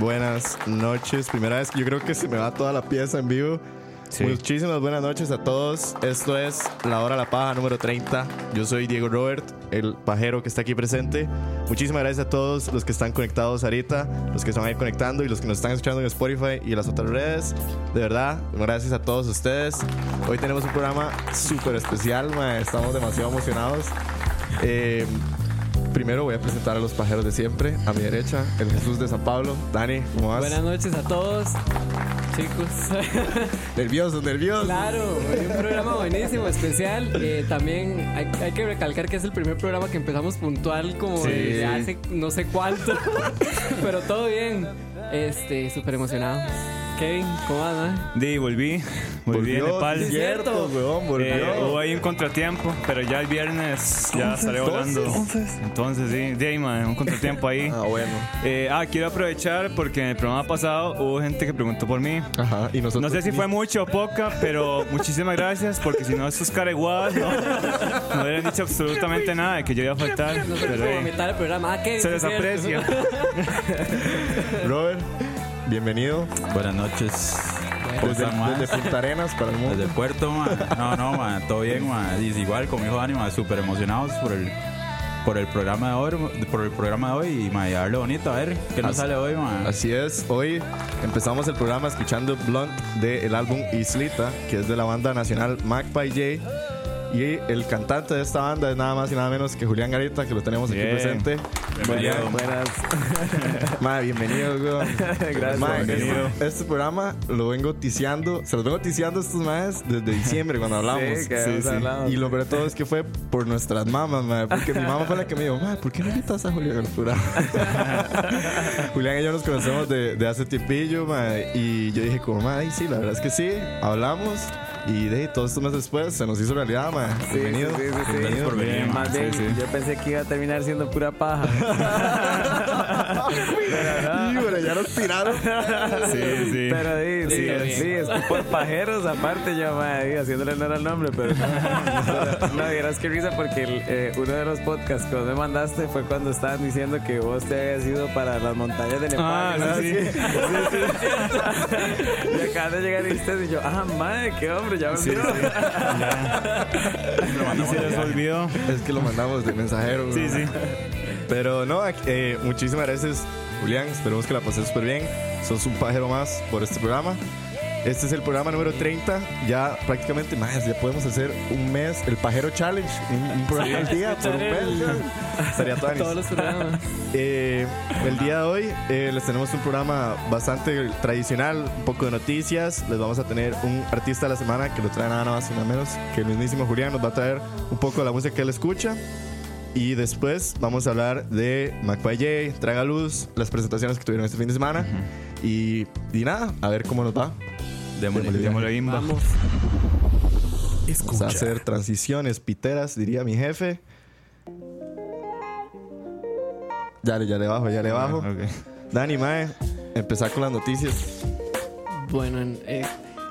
Buenas noches. Primera vez que yo creo que se me va toda la pieza en vivo. Muchísimas buenas noches a todos. Esto es La Hora de la Paja número 30. Yo soy Diego Robert, el pajero que está aquí presente. Muchísimas gracias a todos los que están conectados ahorita, los que están ahí conectando y los que nos están escuchando en Spotify y en las otras redes. De verdad, gracias a todos ustedes. Hoy tenemos un programa súper especial, estamos demasiado emocionados. Eh, Primero voy a presentar a los pajeros de siempre. A mi derecha, el Jesús de San Pablo. Dani, ¿cómo vas? Buenas noches a todos, chicos. Nervioso, nervioso. claro, un programa buenísimo, especial. Eh, también hay, hay que recalcar que es el primer programa que empezamos puntual como Sí. desde hace no sé cuánto. Pero todo bien. Este, súper emocionado. Kevin, ¿cómo man? Di, volví. Volví Volvió, Nepal. es cierto, weón, volvió. Eh, hubo ahí un contratiempo, pero ya el viernes ya estaré volando. Entonces, sí, de ahí, man, un contratiempo ahí. Ah, bueno. Eh, ah, quiero aprovechar porque en el programa pasado hubo gente que preguntó por mí. Ajá, y nosotros. No sé si fue mucho o poca, pero muchísimas gracias porque si no, estos careguadas no, no hubieran dicho absolutamente nada de que yo iba a faltar. No sé Pero, eh, del programa. Ah, Kevin. se les aprecia. Robert, bienvenido. Buenas noches. ¿Cómo Desde, desde Punta Arenas para el mundo. Desde puerto, ma. No, no, ma. Todo bien, ma. Y es igual, como dijo Dani, ma. Súper emocionados por el, por el programa de hoy, por el programa de hoy y mae, darle bonito a ver qué nos Así- sale hoy, mae. Así es, hoy empezamos el programa escuchando Blunt del álbum Islita, que es de la banda nacional Magpie J. Y el cantante de esta banda es nada más y nada menos que Julián Garita, que lo tenemos aquí Bien. presente. Bienvenido. Buenas. Mae, bienvenido, weón. Gracias. Mae, bienvenido. este, este programa lo vengo ticiando, se los vengo ticiando a estos maes desde diciembre cuando hablamos. Sí, que habíamos hablado. Y lo peor de todo es que fue por nuestras mamás, mae, porque mi mamá fue la que me dijo, mae, ¿por qué no invitas a Julián al programa? Julián y yo nos conocemos de, de hace tiempillo, mae, y yo dije como, mae, sí, la verdad es que sí, hablamos. Y de todos estos meses después se nos hizo realidad, mae. Sí, Bienvenido. sí, sí, sí, por venir, Más bien, yo pensé que iba a terminar siendo pura paja. Híjole, ya nos tiraron. Sí, sí. Pero sí, sí, Sí, sí, es que por pajeros, aparte yo, madre, haciéndole honor al nombre, pero no, no, dirás que risa porque el, eh, uno de los podcasts que vos me mandaste fue cuando estaban diciendo que vos te habías ido para las montañas de Nepal. Ah, ¿no? sí, sí. y acá de llegar ustedes y yo, ah, madre, qué hombre, ya Sí, volvió. sí. Ya. Y se les olvidó. Es que lo mandamos de mensajero. Sí, sí. Pero no, eh, muchísimas gracias, Julián. Esperemos que la pases súper bien. Sos un pajero más por este programa. Este es el programa número 30. Ya prácticamente más, ya podemos hacer un mes, el Pajero Challenge. Un, un programa al día por un mes. Estaría todo Todos los programas. eh, el día de hoy eh, les tenemos un programa bastante tradicional, un poco de noticias. Les vamos a tener un artista de la semana que lo trae nada más y nada menos que el mismísimo Julián. Nos va a traer un poco de la música que él escucha. Y después vamos a hablar de McPay J, Traga Luz, las presentaciones que tuvieron este fin de semana. y, y nada, a ver cómo nos va. Démosle. Démosle bimba. Vamos. Vamos a hacer transiciones piteras, diría mi jefe. Ya le, ya le bajo, ya le bajo. Ok. Dani, Mae, empezar con las noticias. Bueno, en, eh,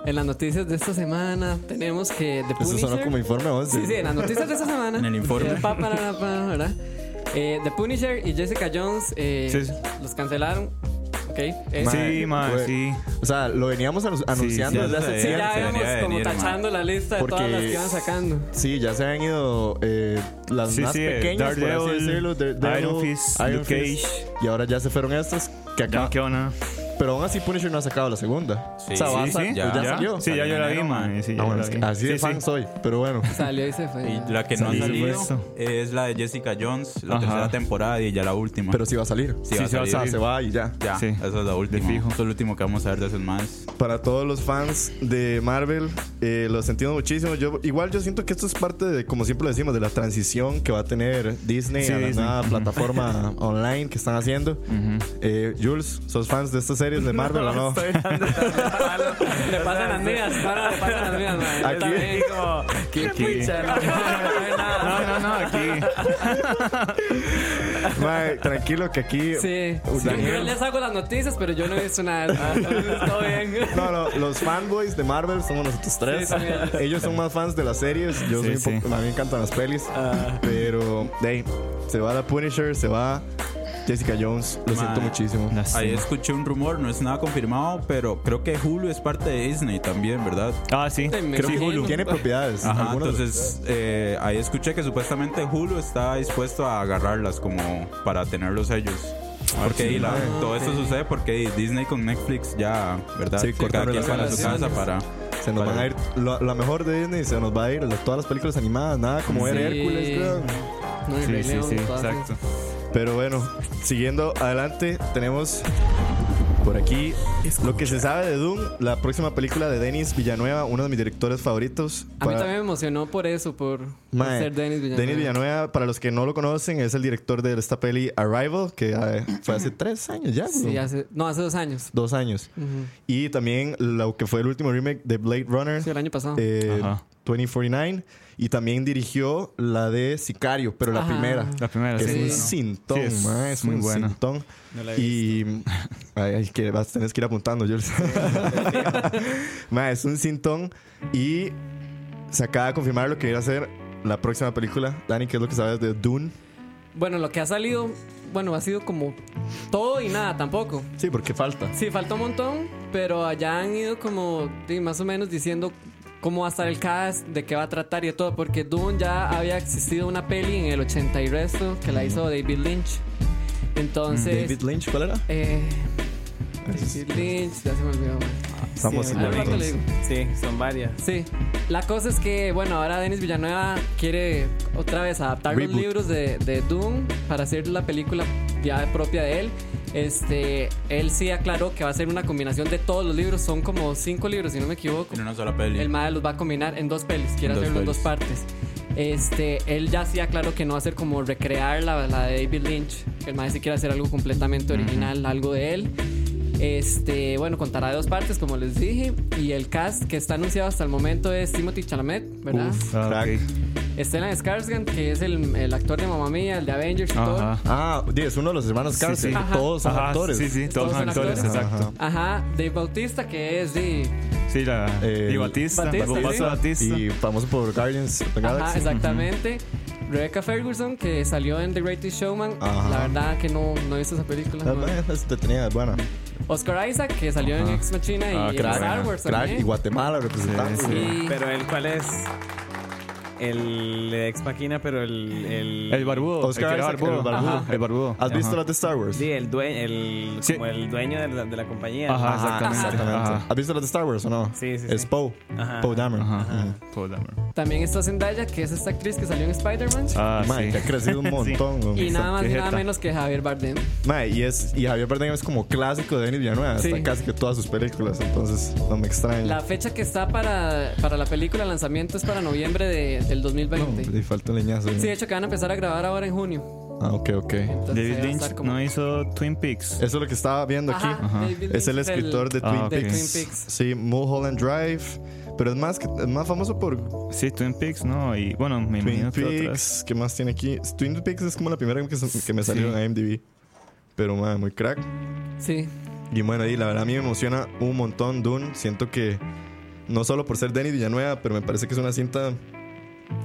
en las noticias de esta semana tenemos que The Eso Punisher. sonó como informe, vos. Sí, sí, en las noticias de esta semana. En el informe. Pa, pa, pa, pa, ¿verdad? Eh, The Punisher y Jessica Jones eh, Sí, sí. los cancelaron. Ok. eh, Sí, ma, Fue- sí. O sea, lo veníamos anu- anunciando ya desde se hace sí, tiempo. ya íbamos como venir, tachando la lista de Porque- todas las que iban sacando. Sí, ya se han ido eh, las Sí, más sí, pequeñas, por así Daredevil, decirlo. Daredevil, Iron Fist, Iron Luke Fist. Cage. Y ahora ya se fueron estas que Ya no acá. Pero aún así Punisher no ha sacado la segunda. Sí, o sea, va a sí, sa- sí, ya, ya. salió. Sí, ya yo la vi, man. Sí, ya Ah, bueno, la es que vi. así de Sí, fan sí. soy, pero bueno. Salió y se fue. Y la que no ha salido supuesto. es la de Jessica Jones, la Ajá. tercera temporada y ya la última. Pero sí va a salir. Sí, Sí, va a sí va a O sea, salir. se va y ya. Ya, Sí. esa es la última. fijo. Eso es lo último que vamos a ver de esos más. Para todos los fans de Marvel, eh, lo sentimos muchísimo. Yo, igual yo siento que esto es parte de, como siempre lo decimos, de la transición que va a tener Disney Sí, a la Disney. nueva plataforma online que están haciendo. Eh, Jules, ¿sos fans de estas series de Marvel o no? Estoy dando tanto palo. Le pasan las mías, para, le pasan las mías, man. Aquí. también. como, qué pucha, no, no, no. No, no, no, aquí. Mae, tranquilo que aquí. Sí, sí, Daniel. yo les hago las noticias, pero yo no he visto nada. Todo bien. No, no, los fanboys de Marvel somos nosotros tres. Sí. Ellos son más fans de las series. Yo Sí, soy un sí. poco- a mí me encantan las pelis. Pero, de ahí, se va la Punisher, se va Jessica Jones. Lo siento muchísimo. Lástima. Ahí escuché un rumor, no es nada confirmado, pero creo que Hulu es parte de Disney también, ¿verdad? Ah, sí. Creo que imagino. tiene propiedades. Ajá, entonces eh, ahí escuché que supuestamente Hulu está dispuesto a agarrarlas como para tenerlos ellos. Porque ahí la- todo esto sucede porque Disney con Netflix ya, ¿verdad? Sí, cada quien sale a su casa para... Se nos para- van a ir. lo- la mejor de Disney se nos va a ir. todas las películas animadas, nada como ver Sí. Hércules, weón. No, Sí, sí, sí, exacto. Pero bueno, siguiendo adelante, tenemos por aquí lo que se sabe de Doom, la próxima película de Denis Villanueva, uno de mis directores favoritos. A mí para- también me emocionó por eso, por, Mae, ser Denis Villanueva. Denis Villanueva, para los que no lo conocen, es el director de esta peli Arrival, que eh, fue hace tres años ya. Sí, ¿no? hace, no, hace dos años. Dos años. Ujú. Y también lo que fue el último remake de Blade Runner, Sí, el año pasado. eh, Ajá. 2049. Y también dirigió la de Sicario, pero la Ajá. primera. La primera, Que sí. es un cintón, Sí, es es muy un buena. cintón. No la he y ay, ay, que vas, tenés que ir apuntando, Jules. Mae, es un cintón y se acaba de confirmar lo que iba a ser la próxima película. Dani, ¿qué es lo que sabes de Dune? Bueno, lo que ha salido, bueno, ha sido como todo y nada tampoco. Sí, porque falta. Sí, falta un montón, pero allá han ido como sí, más o menos diciendo cómo va a estar el cast, de qué va a tratar y de todo, porque Dune ya había existido una peli en el 80 y resto que la hizo David Lynch. Entonces, David Lynch, ¿cuál era? eh, David Lynch, ya se me olvidó. Estamos Sí, en Al rato le digo. Sí, son varias. Sí, la cosa es que, bueno, ahora Denis Villanueva quiere otra vez adaptar Reboot. los libros de, de Dune para hacer la película ya propia de él. Este, él sí aclaró que va a ser una combinación de todos los libros, son como cinco libros, si no me equivoco. En una sola peli. El MAE los va a combinar en dos pelis, quiere En dos hacerlo en dos pelis. partes. Este, él ya sí aclaró que no va a ser como recrear la, la de David Lynch. El MAE sí quiere hacer algo completamente original, algo de él. Este, bueno, contará de dos partes, como les dije. Y el cast que está anunciado hasta el momento es Timothy Chalamet, ¿verdad? Ah, Crack. Stellan Skarsgård, que es el, el actor de Mamma Mía, el de Avengers y todo. Ajá. Ah, es uno de los hermanos Sí, Carter. sí. Ajá. Todos son Ajá, actores. Sí, sí, todos, Todos son actores, actores. exacto. Ajá, Dave Bautista, que es de... Sí, la. Eh, y Batista. Batista, sí. Y famoso por Guardians of the Ajá, Galaxy. exactamente. Rebecca Ferguson, que salió en The Greatest Showman. Ajá. La verdad que no, no he visto esa película. No. bueno, es detenida, buena. Oscar Isaac, que salió en Ex Machina y Ah, en crack, Star Wars Crack, también. y Guatemala representando. Sí, Y- Pero él, ¿cuál es? El ex máquina, pero el. El, El barbudo. Oscar el Isaac, el barbudo. Ajá, el barbudo. ¿Has visto Ajá. las de Star Wars? Sí, el dueño, el, Sí. como el dueño de la, de la compañía. Ajá, Ajá, exactamente. exactamente. Ajá. ¿Has visto las de Star Wars o no? Sí, sí, Es sí. Poe. Ajá. Poe Dameron. Todo Dameron. También está Zendaya, que es esta actriz que salió en Spider-Man. Ah, sí. que ha crecido un montón. güey. y nada más y nada menos que Javier Bardem. Mae, y, es, y Javier Bardem es como clásico de Denis Villanueva. Sí. Está en casi que todas sus películas, entonces no me extraña. La fecha que está para, para la película, el lanzamiento es para noviembre de- del 2020. No, le falta leñazo. Sí, de hecho que van a empezar a grabar ahora en junio. Ah, ok, ok. Entonces, David Lynch como- no hizo Twin Peaks. Eso es lo que estaba viendo aquí. Ajá, Es el escritor de Ah, Twin ok. de Peaks. Twin Peaks. Sí, Mulholland Drive. Pero es más, que, es más famoso por Sí, Twin Peaks, ¿no? Y bueno, me Twin imagino que otras. Peaks. ¿Qué más tiene aquí? Twin Peaks es como la primera que, se- que me salió Sí. en IMDb. Pero, madre, muy crack. Sí. Y bueno, y la verdad a mí me emociona un montón Dune. Siento que no solo por ser Denis Villanueva, pero me parece que es una cinta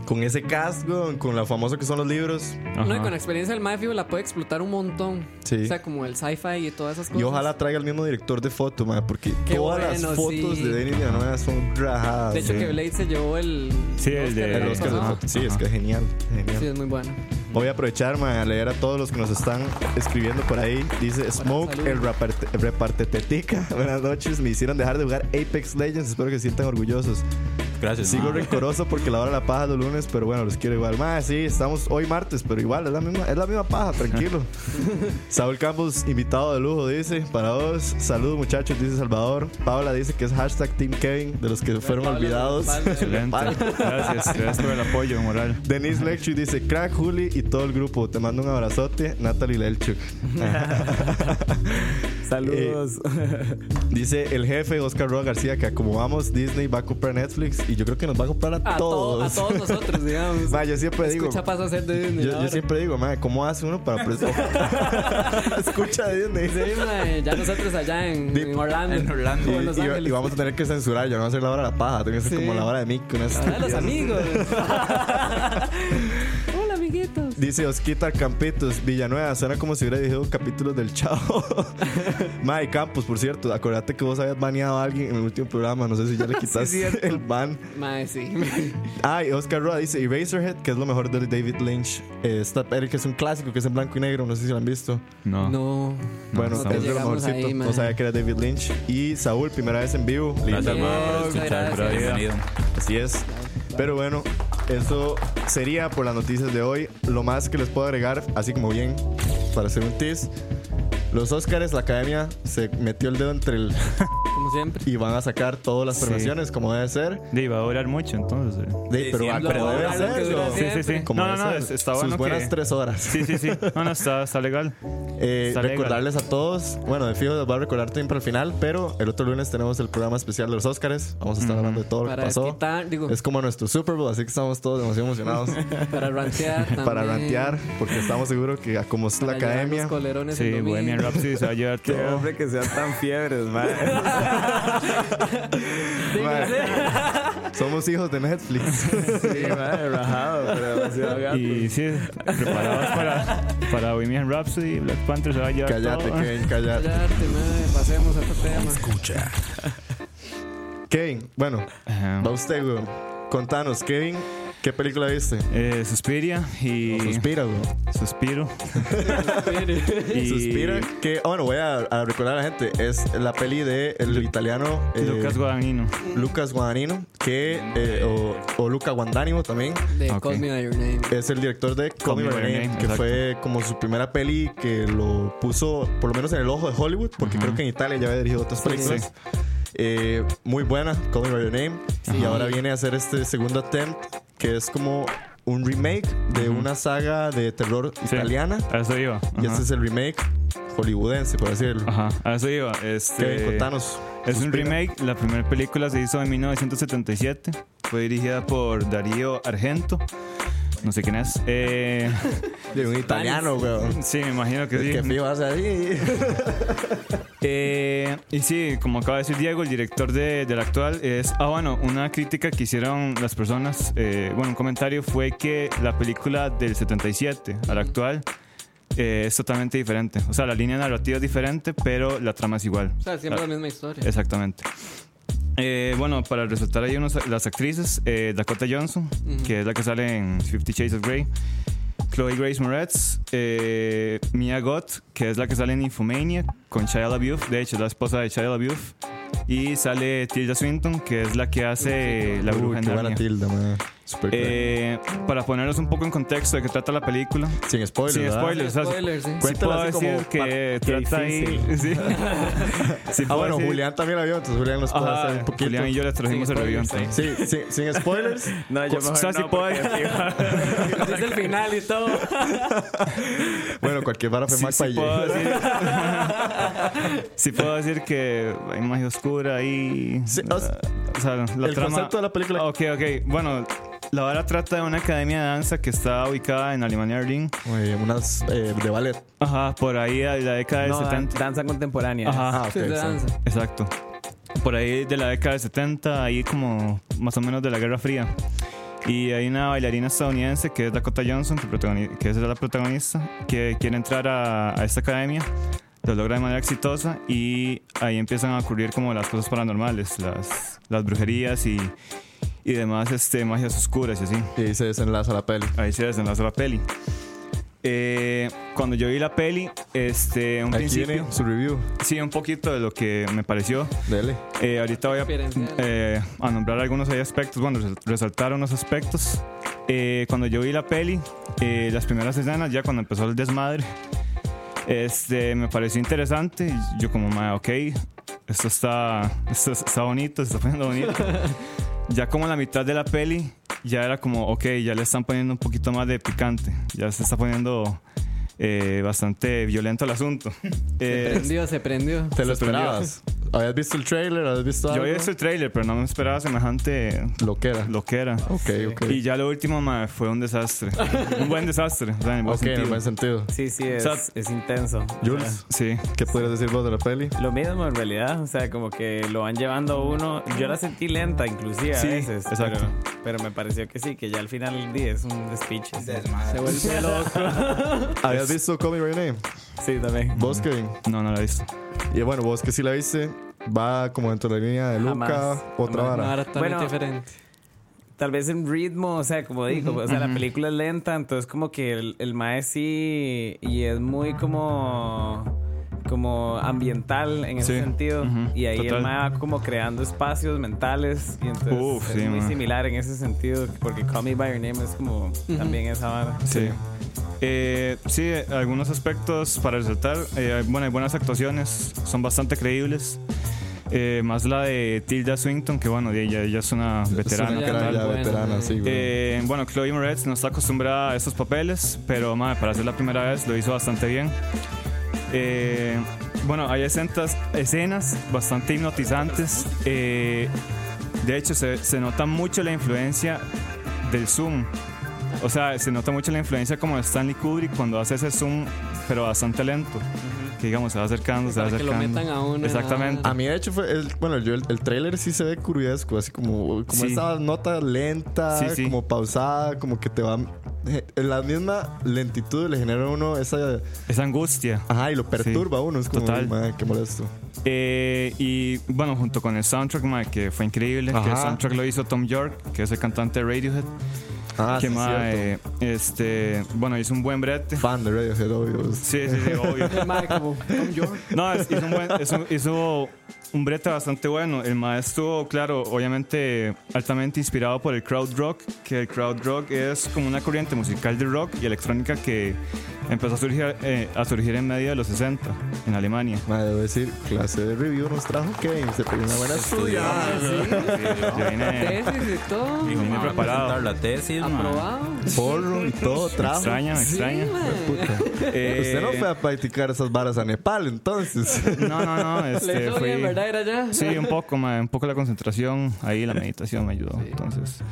con ese casco, con lo famoso que son los libros. Ajá. No, y con la experiencia del Mafio la puede explotar un montón. Sí. O sea, como el sci-fi y todas esas cosas. Y ojalá traiga el mismo director de foto, madre, porque Qué todas bueno, las fotos sí. de Denis Villanueva son rajadas. De hecho, sí. que Blade se llevó el. Sí, el de- El Oscar de foto. Sí, es que es genial. genial. Sí, es muy bueno. Voy a aprovechar mae, a leer a todos los que nos están escribiendo por ahí. Dice Smoke, el reparte- repartetetica. Buenas noches. Me hicieron dejar de jugar Apex Legends. Espero que se sientan orgullosos. Gracias. Sigo rencoroso porque la hora la paja los lunes, pero bueno, los quiero igual. Más, sí, estamos hoy martes, pero igual es la misma, es la misma paja, tranquilo. Saúl Campos, invitado de lujo, dice, para vos. Saludos muchachos, dice Salvador. Paola dice que es hashtag Team Kevin, de los que fueron Pablo, olvidados. Pablo. Excelente. Gracias, gracias por el apoyo moral. Denise Lecture dice, crack Juli y todo el grupo. Te mando un abrazote, Natalie Lelchuk. Saludos. Dice el jefe Oscar Roa García que como vamos, Disney va a comprar Netflix y yo creo que nos va a comprar a, A, to- todos. a todos nosotros, digamos. Ma, yo siempre digo, Escucha pasa a ser de Disney. yo, siempre digo, madre, ¿cómo hace uno para presentar? Escucha Disney. Sí, mae, ya nosotros allá en, Orlando. en Orlando. O en Los Y, vamos a tener que censurar, ya no va a ser la hora de la paja, tiene que ser Sí. como la hora de mí. Con esta Hola, los amigos. Dice Osquita Campitos, Villanueva, suena como si hubiera dirigido capítulos del Chavo. Mae Campos, por cierto, acordate que vos habías baneado a alguien en el último programa, no sé si ya le quitas cierto. el ban. Mae, sí. Ah, y Oscar Roa dice Eraserhead, que es lo mejor de David Lynch. Eh, esta peli que es un clásico, que es en blanco y negro, no sé si lo han visto. No. No. Bueno, no es de lo mejorcito. ahí, no sabía que era David Lynch. Y Saúl, primera vez en vivo. Gracias, Lindo. por escuchar. gracias. Bienvenido. Así es. Pero bueno, eso sería por las noticias de hoy. Lo más que les puedo agregar, así como bien, para hacer un tease. Los Oscars, la academia se metió el dedo entre el. Como siempre. y van a sacar todas las Sí. premiaciones como debe ser. De, iba a durar mucho entonces. eh. De- Sí, pero siempre como debe ser. Sí, sí, sí. Como No, no, no, está Sus bueno buenas que- tres horas. Sí, sí, sí. No, no, está, está legal. Eh, Está legal. recordarles a todos, bueno, de fijo les voy a recordar siempre al final, pero el otro lunes tenemos el programa especial de los Oscars. Vamos a estar hablando de todo lo que Para pasó. desquitar, digo, Es como nuestro Super Bowl, así que estamos todos demasiado emocionados para rantear para rantear, porque estamos seguros que como es la Para academia, los colerones Sí. Bohemian Rhapsody se va a llevar Qué todo. hombre que sean tan fiebres, madre. mae, somos hijos de Netflix. Sí, madre, rajado, pero demasiado gato. Y sí, preparados para, para Bohemian Rhapsody. Black Panther se va a llevar cállate, todo. Kevin, cállate. Cállate, mae, pasemos a otro tema. Escucha. Kevin, bueno, Ajá. va usted, weón. Contanos, Kevin, ¿qué película viste? Eh, Suspiria y. Suspira, weón. Suspiro. y Suspira, que, oh, bueno, voy a, a recordar a la gente, es la peli de el italiano eh, Lucas Guadagnino. Lucas Guadagnino, que, eh, o, o Luca Guadagnino también, De Ok. Call Me By Your Name. es el director de Call Me By Your Name, que exacto. fue como su primera peli que lo puso, por lo menos en el ojo de Hollywood, porque creo que en Italia ya había dirigido otras películas. Eh, muy buena, Call Me By Your Name. Y ahora viene a hacer este segundo attempt, que es como un remake de una saga de terror Sí, italiana. A eso iba. Y este es el remake hollywoodense, por decirlo. Ajá, a eso iba. Este, Kevin, contanos. Es un Suspira. remake. La primera película se hizo en 1977. Fue dirigida por Darío Argento. No sé quién es. Eh, De un italiano, weón. sí, me imagino que sí. Que fijo vas ahí. Eh, y sí, como acaba de decir Diego, el director de, del actual es. Ah, bueno, una crítica que hicieron las personas, eh, bueno, un comentario fue que la película del 77 al actual eh, es totalmente diferente. O sea, la línea narrativa es diferente, pero la trama es igual. O sea, siempre La- la misma historia. Exactamente. Eh, bueno, para resaltar ahí unos, las actrices, eh, Dakota Johnson, que es la que sale en Fifty Shades of Grey, Chloe Grace Moretz, eh, Mia Gott, que es la que sale en Infomania con Shia LaBeouf, de hecho es la esposa de Shia LaBeouf, y sale Tilda Swinton, que es la que hace la Uy, bruja en Narnia. tilda, man. Super. Eh, para ponernos un poco en contexto de qué trata la película. Sin spoilers. sin ¿verdad? spoilers, o sea, Spoilers, sí. Sí puedo decir que trata ahí... Sí. Sí Ah, puedo bueno, decir- Julián también la vio, entonces Julián nos puede hacer un poquito. Julián y yo les trajimos Sin el review. spoilers. Sí, sí, sin spoilers. No, yo O mejor sea, sí no, puedo porque- Desde el final y todo. bueno, cualquier vara fue Sí, Mac sí puedo decir, sí puedo decir que hay magia oscura o sea, o sea, la el trama- concepto de la película. Ok, ok. Bueno, la vara trata de una academia de danza que está ubicada en Alemania Berlín. Unas eh, de ballet. Ajá, por ahí de la década del No, dan- 70. danza contemporánea. Ajá, Ah, ok. Sí, de sí. danza. exacto. Por ahí de la década del 70, ahí como más o menos de la Guerra Fría. Y hay una bailarina estadounidense que es Dakota Johnson, que, que es la protagonista, que quiere entrar a, a esta academia. Lo logra de manera exitosa y ahí empiezan a ocurrir como las cosas paranormales, las, las brujerías y, y demás este, magias oscuras y así. Y ahí se desenlaza la peli. Ahí se desenlaza la peli. Eh, cuando yo vi la peli, este, un Aquí principio, su review. sí, un poquito de lo que me pareció. Dele. Eh, ahorita voy a, eh, a nombrar algunos ahí aspectos, bueno, resal- resaltar unos aspectos. Eh, cuando yo vi la peli, eh, las primeras escenas, ya cuando empezó el desmadre, este, me pareció interesante. Yo como, "Ma, ok, esto está, esto está bonito, se está poniendo bonito. ya como la mitad de la peli, ya era como, ok, ya le están poniendo un poquito más de picante. Ya se está poniendo eh, bastante violento el asunto. Se Eh, prendió, se prendió. ¿Te lo esperabas? ¿Habías visto el trailer? ¿Habías visto algo? yo había visto el trailer, pero no me esperaba semejante Lo que era. lo que era. Ok, ok. Y ya lo último ma, fue un desastre. un buen desastre. O sea, en buen ok, en sentido. buen sentido. Sí, sí, es, O sea, es intenso. Jules, Sí. ¿qué podrías decir vos de la peli? Lo mismo en realidad, o sea, como que lo van llevando uno. Yo la sentí lenta, inclusive Sí, a veces. exacto. Pero, pero me pareció que sí, que ya al final del día es un despiche. Se vuelve loco. ¿Habías visto Call Me By Your Name? Sí, también. ¿Vos, Kevin? No, no la he visto. Y bueno, vos que sí la viste, va como dentro de la línea de Luca, Jamás. otra Jamás. vara. Ahora Bueno, diferente. Tal vez en ritmo, o sea, como digo, o sea, la película es lenta, entonces como que el, el mae sí, y es muy como como ambiental en ese Sí. sentido Ujú. y ahí Total. el mae va como creando espacios mentales y entonces Uf, es sí, muy mae. similar en ese sentido porque Call Me By Your Name es como también esa vara Sí. Eh, sí, algunos aspectos para resaltar. Eh, bueno, hay buenas actuaciones, son bastante creíbles. Eh, más la de Tilda Swinton, que bueno, ella, ella es una veterana. Es una Ya, bueno, sí. Eh, bueno, Chloe Moretz no está acostumbrada a estos papeles, pero madre, para hacer la primera vez lo hizo bastante bien. Eh, bueno, hay escenas, escenas bastante hipnotizantes. Eh, de hecho, se, se nota mucho la influencia del zoom. O sea, se nota mucho la influencia como de Stanley Kubrick cuando hace ese zoom, pero bastante lento. Que digamos, se va acercando, se va Para que lo acercando. metan a uno. Exactamente. A mí, de hecho, fue el, bueno, yo, el, el trailer sí se ve curiosco, así como, como Sí. esta nota lenta, Sí, sí. como pausada, como que te va eh, la misma lentitud le genera a uno esa. Esa angustia. Ajá, y lo perturba a uno. Es como, Total. "Mae, qué molesto. Eh, y bueno, junto con el soundtrack, mae, que fue increíble, que el Ajá. soundtrack lo hizo Tom York, que es el cantante de Radiohead. Ah, que sí, mae, cierto. este, bueno, hizo un buen brete. Fan de Radiohead, obvio. Sí, sí, sí, obvio. El mae como Tom York. No, es- hizo un, buen, hizo, hizo un brete bastante bueno. El maestro, claro, obviamente altamente inspirado por el crowd rock, que el crowd rock es como una corriente musical de rock y electrónica que empezó a surgir, eh, a surgir en medio de los 60 en Alemania. Mae, debo decir, clase de review nos trajo Kevin. Se pegó una buena estudiada. Yo vine Tesis y todo. Vine "Ma, vamos a preparado. la tesis, ma". Aprobado. Porro y todo, me trajo. extraña, me extraña. Puta. Eh, Usted no fue a practicar esas varas a Nepal, entonces. No, no, no. Le Este, fui- Era ya. Sí, un poco, ma, un poco la concentración, ahí la meditación me ayudó. Entonces,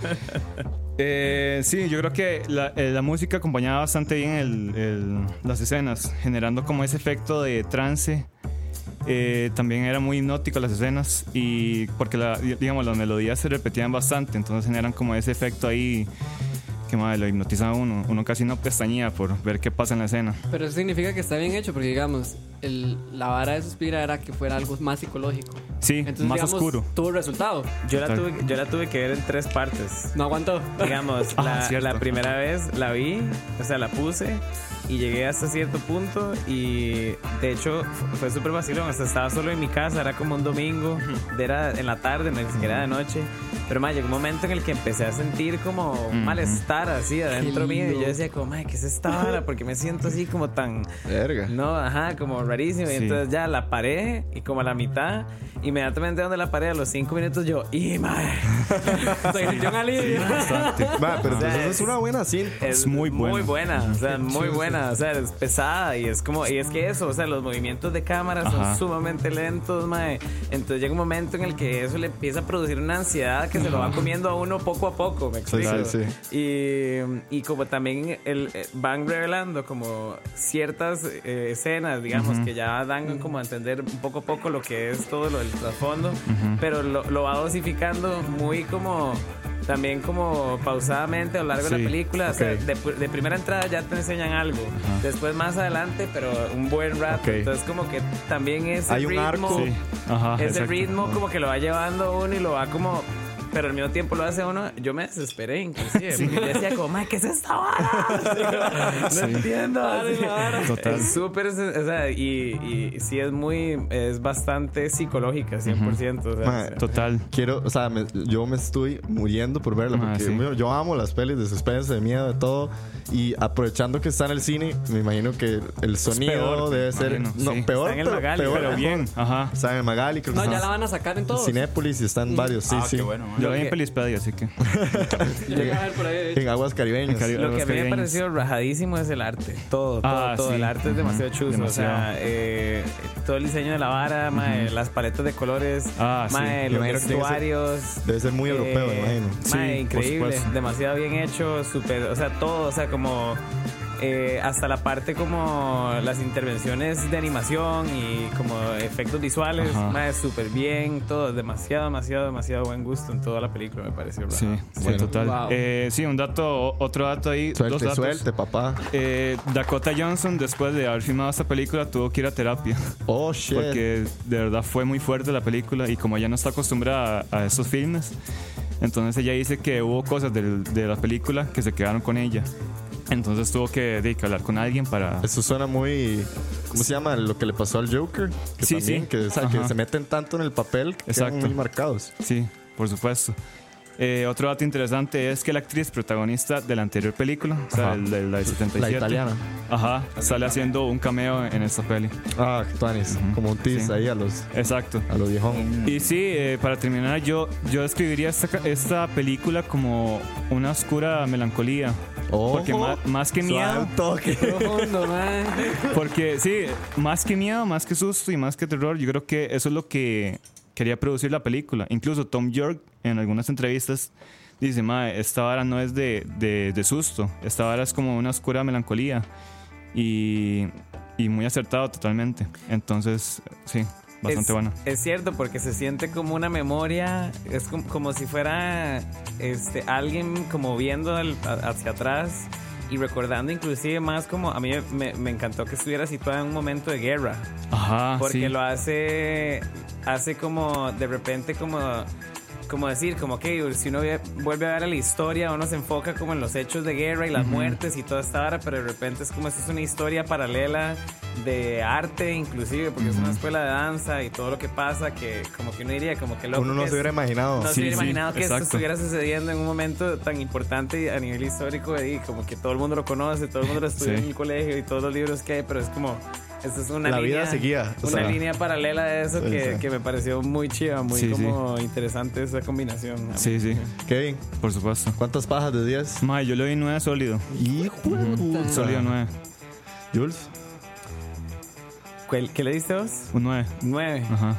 eh, sí, yo creo que la, eh, la música acompañaba bastante bien el- el- las escenas, generando como ese efecto de trance. Eh, también era muy hipnótico las escenas y porque la, digamos las melodías se repetían bastante, entonces generan como ese efecto ahí que madre, lo hipnotizaba a uno. Uno casi no pestañía por ver qué pasa en la escena. Pero eso significa que está bien hecho, porque digamos, el, la vara de Suspira era que fuera algo más psicológico. Sí, Entonces, más digamos, oscuro. Tuvo resultado. Yo la, tuve, yo la tuve que ver en tres partes. No aguantó. Digamos, Ah, la, la primera vez la vi, o sea, la puse y llegué hasta cierto punto y de hecho fu- fue súper vacilón. O sea, estaba solo en mi casa, era como un domingo, era en la tarde, ni siquiera de noche. Pero más llegó un momento en el que empecé a sentir como un malestar así adentro mío y yo decía como, "Mae, ¿qué es esta vara? Porque me siento así como tan... Verga. No, ajá, como rarísimo. Y Sí. entonces ya la paré y como a la mitad, inmediatamente donde la paré, a los cinco minutos yo, ¡y mae! Se sintió un alivio. Pero entonces es una buena cinta. Es muy buena. Muy buena, o sea, muy buena, o sea, es pesada y es como, y es que eso, o sea, los movimientos de cámara son Ajá. sumamente lentos, mae. Entonces llega un momento en el que eso le empieza a producir una ansiedad que se lo va comiendo a uno poco a poco, me explico. sí, Y, y como también el, eh, van revelando como ciertas eh, escenas, digamos, que ya dan como a entender un poco a poco lo que es todo lo del trasfondo, pero lo, lo va dosificando muy como también como pausadamente a lo largo de la película. O sea, de, de primera entrada ya te enseñan algo. Después más adelante, pero un buen rato. Entonces como que también ese Hay un ritmo, arco. Sí. Ajá. ese exacto. ritmo como que lo va llevando uno y lo va como... Pero al mismo tiempo lo hace uno. Yo me desesperé inclusive. Porque yo decía como, "Mae, ¿qué es esta vara? no entiendo. así. Total. Es súper... O sea, y, y sí es muy... Es bastante psicológica, 100%. o sea, Ma, o sea, Total. Quiero, o sea, me- yo me estoy muriendo por verla Ah, porque sí. yo, yo amo las pelis de suspense, de miedo, de todo. Y aprovechando que está en el cine, me imagino que el sonido peor, debe ser. imagino, no, sí. peor, Está en el pero, Magali, peor, Pero bien, ajá. Está en el Magali, creo No, que ya está la van a sacar en todos. Cinépolis y están varios, sí, Ah, sí. qué bueno, ma. Yo vi que- en Pelispedia, así que. Llega a ver por ahí. de hecho. En aguas caribeñas. En Cari- Lo que a mí me ha parecido rajadísimo es el arte. Todo, todo, Ah, todo. sí. El arte es demasiado chuzo. O sea, Demasiado. eh, todo el diseño de la vara, mae, las paletas de colores, Ah, sí. mae, los vestuarios. Debe ser muy europeo, me eh, imagino. Sí, mae, por increíble, demasiado bien hecho, súper, o sea, todo, o sea, como eh, hasta la parte como las intervenciones de animación y como efectos visuales, súper bien, todo, demasiado, demasiado, demasiado buen gusto en toda la película, me pareció. Sí, sí, Bueno. total. Wow. Eh, sí, un dato, otro dato ahí. dos Suelte, datos. suelte, papá. Eh, Dakota Johnson, después de haber filmado esta película, tuvo que ir a terapia. Oh, shit. Porque de verdad fue muy fuerte la película y como ella no está acostumbrada a, a estos filmes, entonces ella dice que hubo cosas del- de la película que se quedaron con ella. Entonces tuvo que, de, que hablar con alguien para... Eso suena muy. ¿Cómo se llama? Lo que le pasó al Joker. Que Sí, también, sí. Que, se meten tanto en el papel que quedan Exacto. muy marcados. Sí, por supuesto. Eh, otro dato interesante es que la actriz protagonista de la anterior película, o sea, el de la de 77, La italiana. Ajá, sale haciendo un cameo en esta peli. Ah, Tuanis. Como un tease Sí. ahí a los, Exacto. a los viejón. Y sí, eh, para terminar, yo, yo describiría esta, esta película como una oscura melancolía. Ojo. Porque más, más que miedo, toque. Profundo, porque sí, más que miedo, más que susto y más que terror, yo creo que eso es lo que quería producir la película. Incluso Tom York en algunas entrevistas dice, Mae, esta vara no es de, de, de susto, esta vara es como una oscura melancolía. Y, y muy acertado totalmente. Entonces, sí, bastante es, bueno. Es cierto, porque se siente como una memoria, es como, como si fuera este, alguien como viendo el- hacia atrás y recordando inclusive más como a mí me, me encantó que estuviera situada en un momento de guerra. Ajá, Porque sí. lo hace, hace como de repente como, como decir, como que si uno ve- vuelve a ver a la historia, uno se enfoca como en los hechos de guerra y las muertes y toda esta hora, pero de repente es como si es una historia paralela de arte inclusive, porque es una escuela de danza y todo lo que pasa, que como que uno diría, como que loco Uno no que se es- hubiera imaginado. no se Sí, hubiera sí, imaginado que esto exacto. estuviera sucediendo en un momento tan importante a nivel histórico y como que todo el mundo lo conoce, todo el mundo lo estudia Sí. en el colegio y todos los libros que hay, pero es como, esto es una La vida línea, seguía, o una sea. línea paralela de eso Sí, que, sí. que me pareció muy chiva, muy Sí, como interesante esa combinación. Sí, sí, Kevin, por supuesto. ¿cuántas pajas de 10? Mae, yo le doy 9 sólido. Hijo de puta. Sólido 9. Jules. ¿Cuál- ¿Qué le diste vos? Un 9. Nueve. Ajá.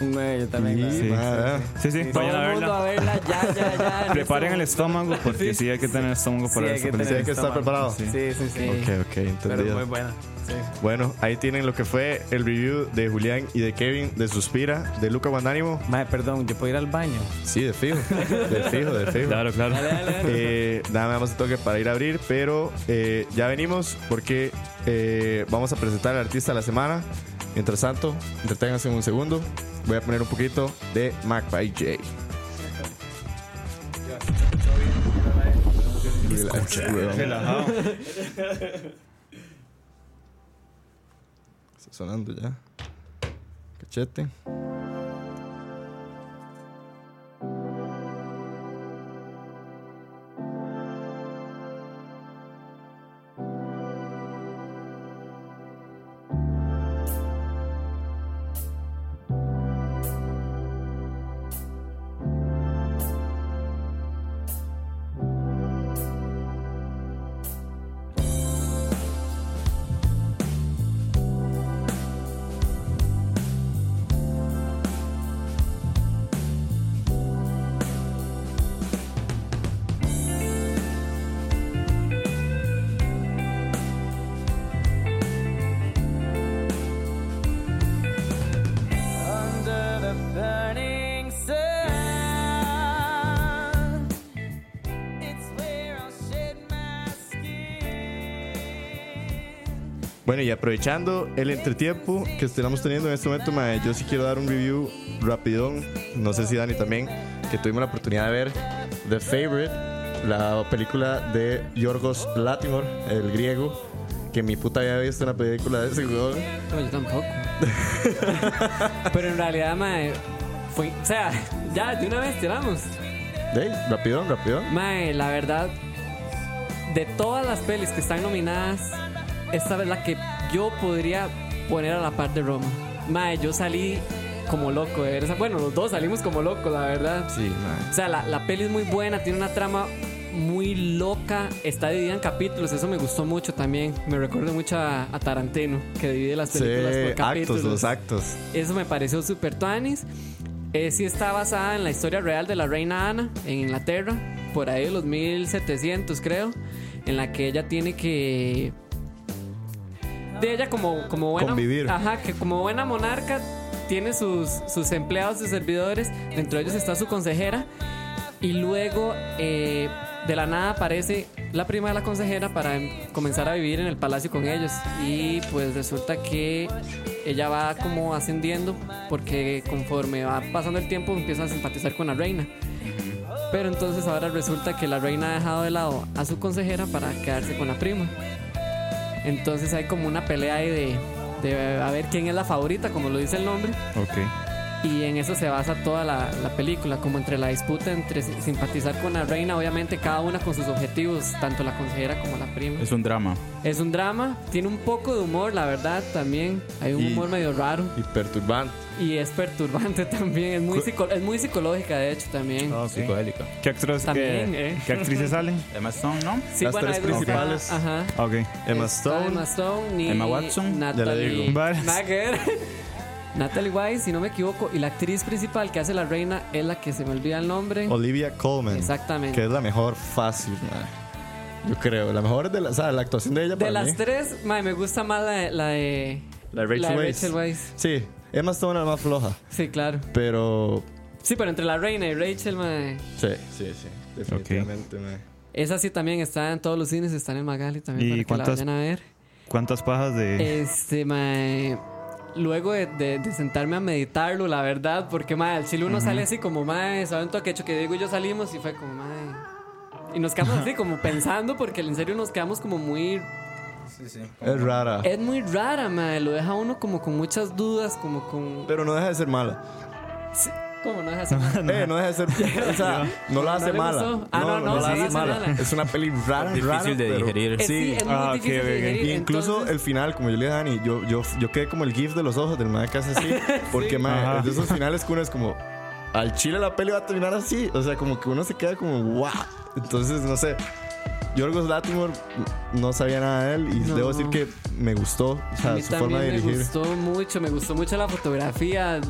Un nueve, yo también. Sí, Sí. madre. Sí, sí, Todo vayan a mundo a verla. verla, ya, ya, ya. en Preparen este el estómago porque sí, hay que tener estómago Sí, para hay esta que película. Sí, hay que estar preparado. Sí, sí, sí. Ok. Ok, ok, Pero entendido. muy buena. Sí. Bueno, ahí tienen lo que fue el review de Julián y de Kevin de Suspira, de Luca Guandánimo. Mae, perdón, ¿yo puedo ir al baño? Sí, de fijo. De fijo, de fijo. Claro, claro. Eh, nada más toque para ir a abrir, pero eh, ya venimos porque eh, vamos a presentar al artista de la semana. Mientras tanto, entreténganse un segundo. Voy a poner un poquito de Mac by J. Escucha. Relajado. Está sonando ya. Cachete. Bueno, y aprovechando el entretiempo que estamos teniendo en este momento, mae, yo sí quiero dar un review rapidón. No sé si Dani también, que tuvimos la oportunidad de ver The Favorite, la película de Yorgos Latimor, el griego, que mi puta había visto una película de ese weón. No, yo tampoco. Pero en realidad, mae, fue. O sea, ya, de una vez tiramos. Ey, rapidón, rapidón. Mae, la verdad, de todas las pelis que están nominadas, esta es la que yo podría poner a la par de Roma. Mae, yo salí como loco de ver esa. Bueno, los dos salimos como locos, la verdad. Sí, mae. O sea, la, la peli es muy buena, tiene una trama muy loca, está dividida en capítulos, eso me gustó mucho también. Me recuerdo mucho a, a Tarantino, que divide las Sí, películas por actos, capítulos. los actos. Eso me pareció súper tuanis. Eh, sí está basada en la historia real de la reina Ana en Inglaterra, por ahí de los 1700 creo, en la que ella tiene que... De ella como, como buena... Convivir. Ajá, que como buena monarca tiene sus, sus empleados y servidores, dentro de ellos está su consejera, y luego eh, de la nada aparece la prima de la consejera para em- comenzar a vivir en el palacio con ellos. Y pues resulta que ella va como ascendiendo porque conforme va pasando el tiempo empieza a simpatizar con la reina. Pero entonces ahora resulta que la reina ha dejado de lado a su consejera para quedarse con la prima. Entonces hay como una pelea ahí de, de a ver quién es la favorita, como lo dice el nombre. Y en eso se basa toda la, la película, como entre la disputa entre si- simpatizar con la reina, obviamente cada una con sus objetivos, tanto la consejera como la prima. Es un drama. Es un drama, tiene un poco de humor, la verdad, también. Hay un Y- humor medio raro Y perturbante. y es perturbante también. Es muy, psico- es muy psicológica, de hecho, también. Ah, ok. Psicodélica. ¿Qué, actores, También, qué, eh. ¿Qué actrices salen? Emma Stone, ¿no? Sí, Las bueno, tres ahí está- principales. Ajá. Ah, Ok. Emma Stone. Emma Stone y Emma Watson. Ya le Natalie, digo. Natalie Wise, si no me equivoco, y la actriz principal que hace la reina es la que se me olvida el nombre. Olivia Colman. Exactamente. Que es la mejor fácil. Yo creo. La mejor de la, o sea, la actuación de ella De para las mí. tres, mae, me gusta más la de, la de, La de Rachel la de. Rachel Weisz. Sí, Emma Stone es la más floja. Sí, claro. Pero Sí, pero entre la reina y Rachel, mae. sí, sí, sí. Definitivamente, mae. Esa sí también está en todos los cines, está en el Magali también ¿Y para que la cuántas- vayan a ver. ¿Cuántas pajas de.? Este, mae, Luego de, de- de sentarme a meditarlo, la verdad, porque, mae, al chile uno sale así como, mae, ¿saben todo aquello que Diego y yo salimos? Y fue como, mae. Y nos quedamos así como pensando, porque en serio nos quedamos como muy. Es rara. Es muy rara, mae. Lo deja uno como con muchas dudas, como con. Pero no deja de ser mala. ¿Cómo no deja así? mae? Eh, no deja de ser. O sea, no la hace le mala. gustó? Ah, no, no, la hace mala. mala. Es una peli rara, Difícil rara, de pero- digerir. Es- Sí. es muy Ah, ok, difícil de ok. digerir, Y incluso entonces- el final, como yo le dije a Dani, yo, yo, yo quedé como el gif de los ojos del mae que hace así. Porque, mae, Ajá. es de esos finales que uno es como. Al chile la peli va a terminar así. O sea, como que uno se queda como, wow. Entonces, no sé. Yorgos Latimore no sabía nada de él y No. debo decir que me gustó. O A sea, mí su forma de también me dirigir. gustó mucho, me gustó mucho la fotografía.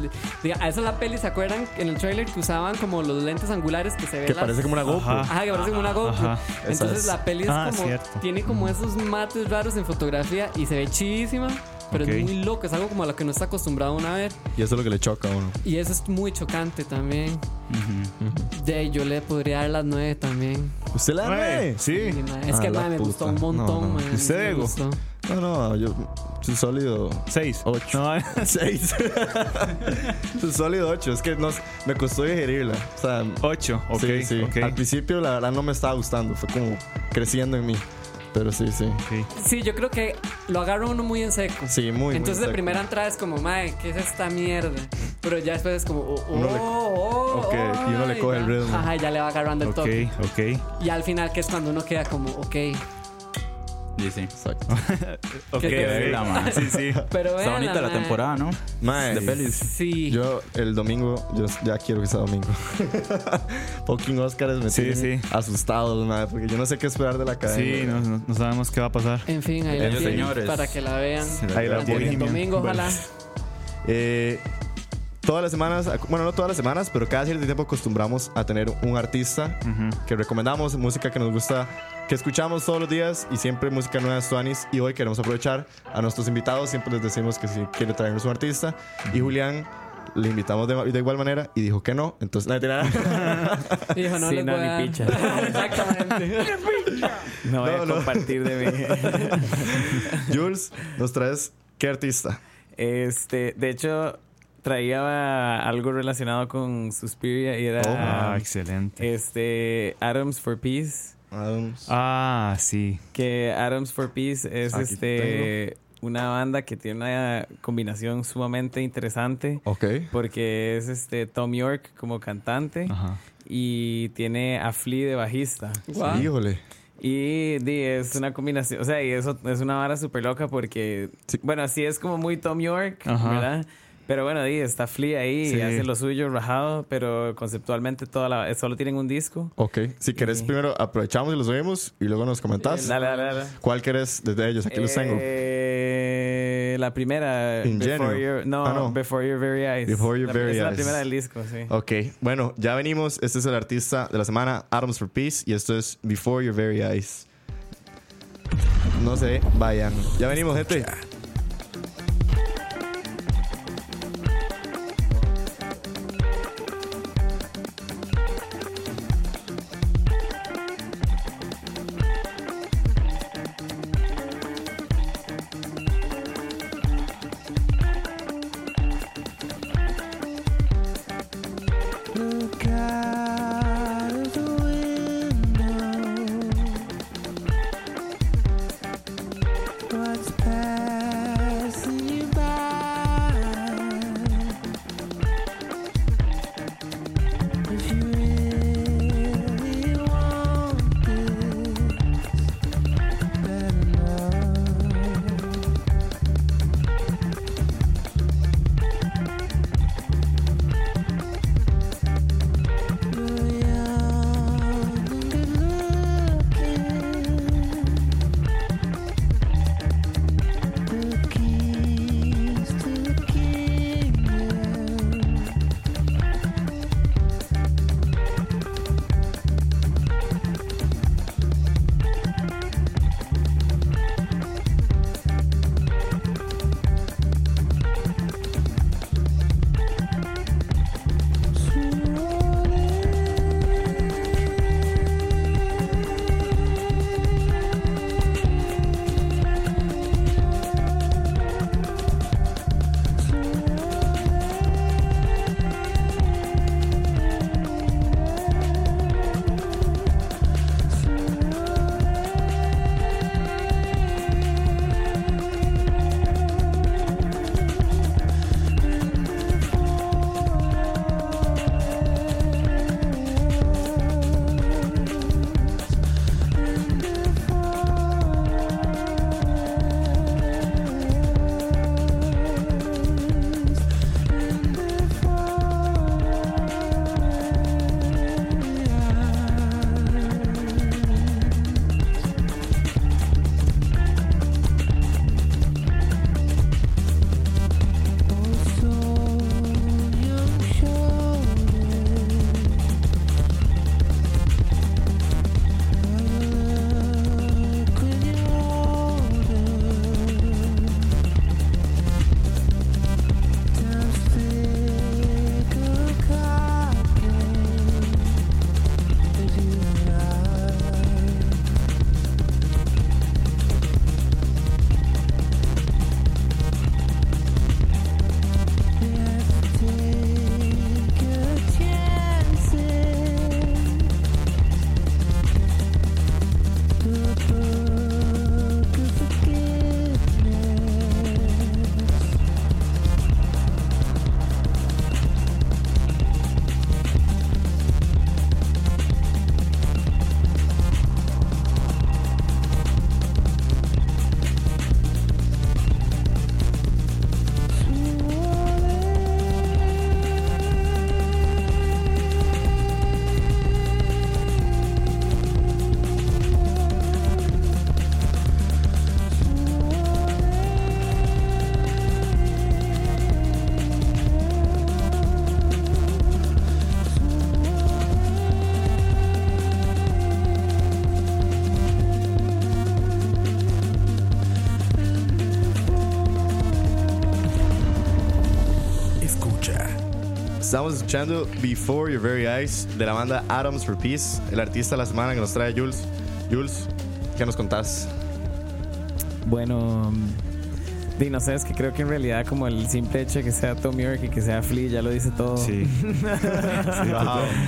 Diga, a eso la peli, ¿se acuerdan? En el trailer que usaban como los lentes angulares que se ven Que las- parece como una GoPro. Ajá. Ajá, que parece como una GoPro. Ajá. Esa Entonces es. la peli es Ah, como. cierto. Tiene como esos mates raros en fotografía y se ve chidísima. Pero Ok. es muy loco, es algo como a lo que no está acostumbrado uno a ver. Y eso es lo que le choca a uno. Y eso es muy chocante también. De ahí yo le podría dar las nueve también. ¿Usted la Mae, ve? sí. Ma, es Ah, que la me puta. gustó un No, montón. no. ma, ¿Y usted, gustó. No, no, yo soy sólido. Seis. Ocho. No, Seis. Soy sólido ocho. Es que no, me costó digerirla. O sea, ocho. Ok. sí, sí. ok. Al principio la verdad no me estaba gustando. Fue como creciendo en mí. Pero sí, sí. Ok. Sí, yo creo que lo agarra uno muy en seco. Sí, muy, muy Entonces de seco. primera entrada es como, mae, ¿qué es esta mierda? Pero ya después es como, oh, oh, Uno le- oh, Ok, y uno le ay, coge el ya. ritmo. Ajá, ya le va agarrando el Ok, toque. ok. Y al final, que es cuando uno queda como, ok. Sí, sí. Exacto. Ok, ¿Qué te ok. verla, man. Sí, sí. Pero Está bonita la temporada, ¿no? Mae, De pelis. Sí. Yo el domingo, yo ya quiero que sea domingo. Fucking Oscars me Sí, tienen sí. asustados, mae, porque yo no sé qué esperar de la academia. Sí, no, no- no sabemos qué va a pasar. En fin, ahí la señores. para que la vean. Ahí la El tienen. domingo, ojalá. Eh, todas las semanas, bueno, no todas las semanas, pero cada cierto tiempo acostumbramos a tener un artista que recomendamos, música que nos gusta, que escuchamos todos los días y siempre música nueva de Stuanis. Y hoy queremos aprovechar a nuestros invitados, siempre les decimos que si quiere traernos un artista. Y Julián le invitamos de, de igual manera y dijo que no. Entonces, no. Dijo, no Sí, no, ni picha. Exactamente. No voy No, a no. compartir de mí. Jules, nos traes qué artista. Este, de hecho, traía algo relacionado con Suspiria y era Ah, excelente. este Atoms for Peace. Adams. Ah, sí. Que Atoms for Peace es Aquí este una banda que tiene una combinación sumamente interesante. Ok. Porque es este Tom York como cantante Ajá. y tiene a Flea de bajista. Guau. Híjole. Y es una combinación, o sea, y eso es una vara súper loca porque, Sí. bueno, sí es como muy Tom York, Ajá. ¿verdad? Pero bueno, di, está Flea ahí Sí. y hace lo suyo rajado, pero conceptualmente toda la, solo tienen un disco. Ok. Si querés, Sí. primero aprovechamos y los oímos y luego nos comentas. Dale, dale, dale. ¿Cuál querés desde ellos? Aquí los tengo. Eh, la primera. Before Your, no, Ah, no. Before Your Very Eyes. Before Your La- Very es la Eyes. primera del disco, sí. Ok, bueno, ya venimos. Este es el artista de la semana, Atoms for Peace, y esto es Before Your Very Eyes. No sé, vayan. Ya venimos, gente. Estamos escuchando Before Your Very Eyes de la banda Atoms for Peace, el artista de la semana que nos trae Jules. Jules, ¿qué nos contás? Bueno, di, no sé, es que creo que en realidad como el simple hecho de que sea Tom York y que sea Flea ya lo dice todo. Sí.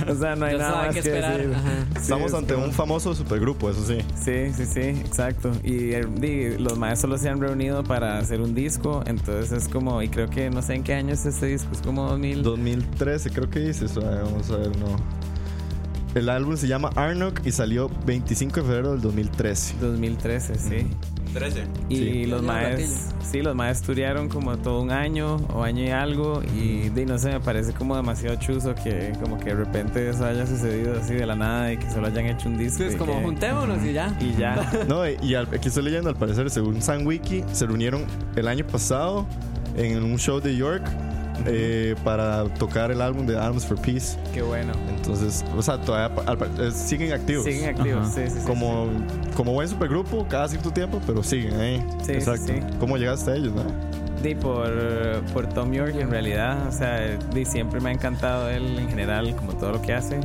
O sea, no hay Ya nada más que esperar. decir. Sí, Estamos es ante como- un famoso supergrupo, eso sí. Sí, sí, sí, exacto. Y, eh, di, los maestros se han reunido para hacer un disco, entonces es como, y creo que no sé en qué año es este disco, es como 2000. 2013 creo que dice eso. Vamos a ver, no. El álbum se llama Arnock y salió 25 de febrero del 2013. 2013, sí. 13. Y Sí. los maes, sí, los maes estudiaron como todo un año o año y algo y no sé, me parece como demasiado chuzo que como que de repente eso haya sucedido así de la nada y que solo hayan hecho un disco. Sí, es como que- juntémonos y ya. Y ya. No, y, y al- aquí estoy leyendo, al parecer, según San Wiki, se reunieron el año pasado en un show de York eh, para tocar el álbum de Arms for Peace. Qué bueno. Entonces, o sea, todavía eh, siguen activos. Siguen activos, Ajá. sí, sí, sí. como, como buen supergrupo, cada cierto tiempo, pero siguen ahí. Sí, Exacto. sí, sí. ¿Cómo llegaste a ellos, no? Di por, por Tom York en realidad, o sea, di, siempre me ha encantado él en general, como todo lo que hace.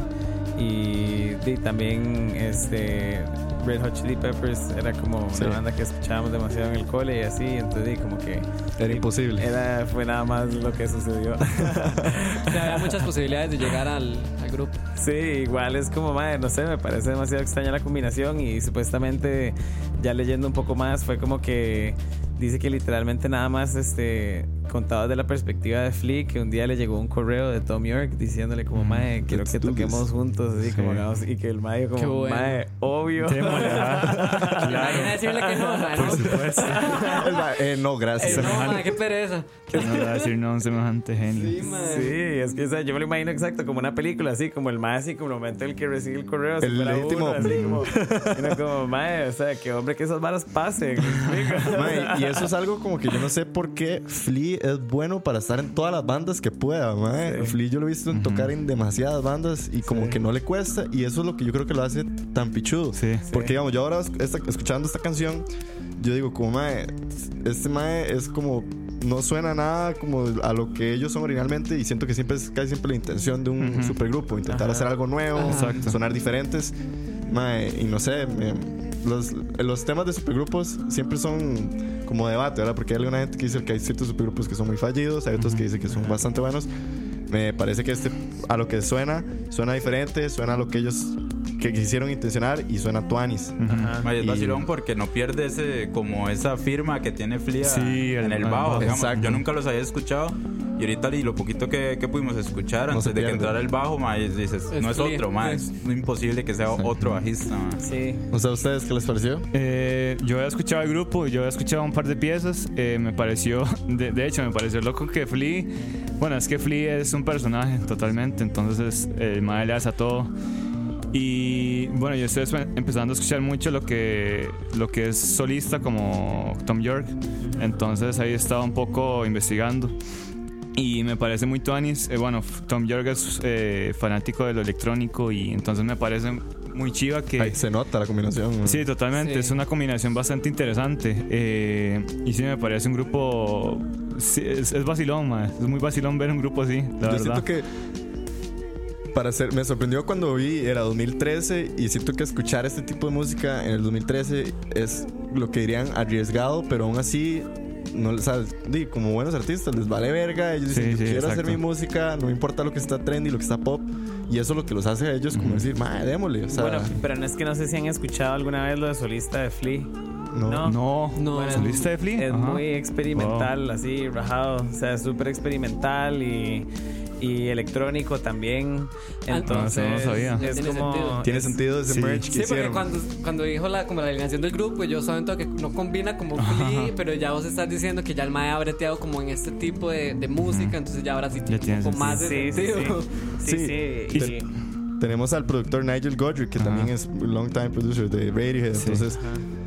Y di, también este Red Hot Chili Peppers era como Sí. una banda que escuchábamos demasiado en el cole y así, entonces como que Era imposible. era, fue nada más lo que sucedió. O sea, había muchas posibilidades de llegar al, al grupo. Sí, igual es como, madre, no sé, me parece demasiado extraña la combinación y supuestamente ya leyendo un poco más fue como que dice que literalmente nada más este contaba de la perspectiva de Flea que un día le llegó un correo de Tom York diciéndole como, mae, quiero que toquemos this". juntos, así Sí. como hagamos, y que el mae como, bueno. mae, obvio. Imagina decirle que no, man. Por supuesto. Eh, no, gracias. Eh, no, man, qué pereza. Que no le va a decir no a un semejante genio. Sí, es que o sea, yo me lo imagino exacto como una película, así como el mae, así como el momento en el que recibe el correo, si El fuera legítimo- uno, así como, uno como, mae, o sea, que hombre que esas varas pasen. Mae, y eso es algo como que yo no sé por qué Flea es bueno para estar en todas las bandas que pueda. mae. Sí. Flea yo lo he visto en tocar en demasiadas bandas y como Sí. que no le cuesta. Y eso es lo que yo creo que lo hace tan pichudo. Sí. Porque digamos, yo ahora esta- escuchando esta canción, yo digo como mae, este mae es como no suena nada como a lo que ellos son originalmente y siento que siempre es casi siempre la intención de un Ujú. supergrupo, intentar Ajá. hacer algo nuevo, Exacto. sonar diferentes. Mae, y no sé, me- los, los temas de supergrupos siempre son como debate, ¿verdad? Porque hay alguna gente que dice que hay ciertos supergrupos que son muy fallidos, hay otros que dicen que son bastante buenos. Me parece que este, a lo que suena, suena diferente, suena a lo que ellos que quisieron intencionar y suena tuanis. Ajá. Mae, es Y- vacilón porque no pierde ese, como esa firma que tiene Flia Sí, en el el bajo. bajo. digamos. Exacto. Yo nunca los había escuchado. Y ahorita y lo poquito que, que pudimos escuchar No antes de que entrara el bajo, mae, dices, Es no es otro, sí. es imposible que sea otro bajista. mae. Sí. O sea, ¿a ustedes qué les pareció? Eh, yo había escuchado el grupo, yo había escuchado un par de piezas. eh, me pareció, de, de hecho, me pareció loco que Flea. Bueno, es que Flea es un personaje totalmente, entonces el madre le hace a todo. Y bueno, yo estoy empezando a escuchar mucho lo que, lo que es solista como Tom York. Entonces ahí estaba un poco investigando. Y me parece muy tuanis. Eh, bueno, Tom York es eh, fanático de lo electrónico y entonces me parece muy chiva que... Ahí se nota la combinación. ¿no? Sí, totalmente. Sí. Es una combinación bastante interesante. Eh, y sí, me parece un grupo. sí, es, es vacilón, ma. Es muy vacilón ver un grupo así, la Yo verdad. siento que para ser, me sorprendió cuando vi, era 2013 y siento que escuchar este tipo de música en el 2013 es lo que dirían arriesgado, pero aún así, no, o sea, di, como buenos artistas les vale verga, ellos dicen, Sí, yo sí, quiero hacer exacto. mi música, no me importa lo que está trendy, lo que está pop, y eso es lo que los hace a ellos como decir, madre, démosle, o sea, Bueno, pero no es que no sé si han escuchado alguna vez lo de solista de Flea. no. no. No, No. Bueno, ¿solista de Flea? Es Ajá. muy experimental, así, rajado. O sea, súper experimental y, y electrónico también. Ah, Entonces, no, no sabía. es Tiene como. sentido. Tiene sentido ese sí. merch que Sí, porque hicieron. cuando, cuando dijo la, como la alineación del grupo, yo sabía que no combina como Flea, pero ya vos estás diciendo que ya el mae ha breteado como en este tipo de, de música, entonces ya ahora sí tiene tiene un poco más Sí, de sí, sí. sentido. Sí, Sí. sí. Y- Tenemos al productor Nigel Godric, que Ajá. también es long time producer de Radiohead. Sí. Entonces,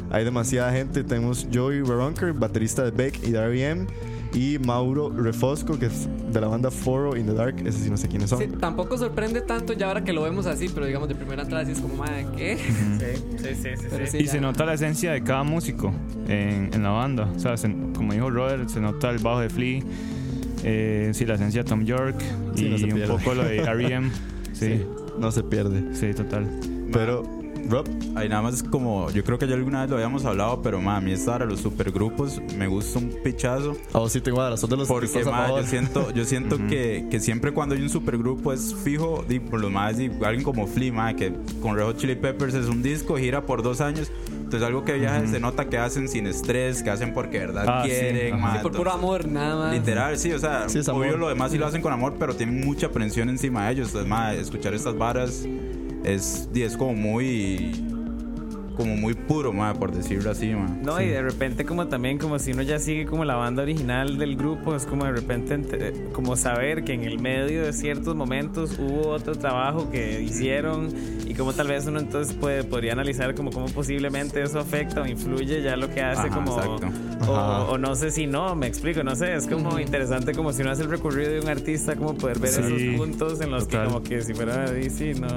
hay demasiada gente. Tenemos Joey Veronker, baterista de Beck y de R.E.M. Y Mauro Refosco, que es de la banda Foro in the Dark. Ese sí no sé quiénes son. Sí, tampoco sorprende tanto ya ahora que lo vemos así, pero digamos de primera entrada sí es como, mae, ¿qué? sí, sí, sí, sí, sí. sí, Y ya. se nota la esencia de cada músico en, en la banda. O sea, se- como dijo Robert, se nota el bajo de Flea. Eh, sí, la esencia de Tom York Sí, y no un poco lo de R.E.M. Sí, No se pierde. sí, total. Pero, Rob, Ahí nada más como, yo creo que ya alguna vez lo habíamos hablado, pero ma, a mí esta hora los supergrupos me gusta un pichazo. a vos sí te cuadra, sos de los que Porque a ma, yo siento, yo siento que, que siempre cuando hay un supergrupo es fijo, di, por los más, di, alguien como Flea, ma, que con Red Hot Chili Peppers es un disco, gira por dos años. Entonces algo que ya se nota que hacen sin estrés, que hacen porque de verdad Ah, sí, quieren. ajá. ma, Sí, por puro entonces- amor, nada más. Literal, sí, o sea, Sí, es obvio amor. lo demás sí lo hacen con amor, pero tienen mucha presión encima de ellos. Entonces, ma, escuchar estas varas es, di, es como muy como muy puro, ma, por decirlo así, ma. No, y de repente como también como si uno ya sigue como la banda original del grupo, es como de repente ente- como saber que en el medio de ciertos momentos hubo otro trabajo que hicieron y como tal vez uno entonces puede, podría analizar como cómo posiblemente eso afecta o influye ya lo que hace Ajá, como... exacto. O, o no sé si no, me explico, no sé, es como interesante como si uno hace el recorrido de un artista, como poder ver Sí, esos puntos en los total. que como que si fuera DC no...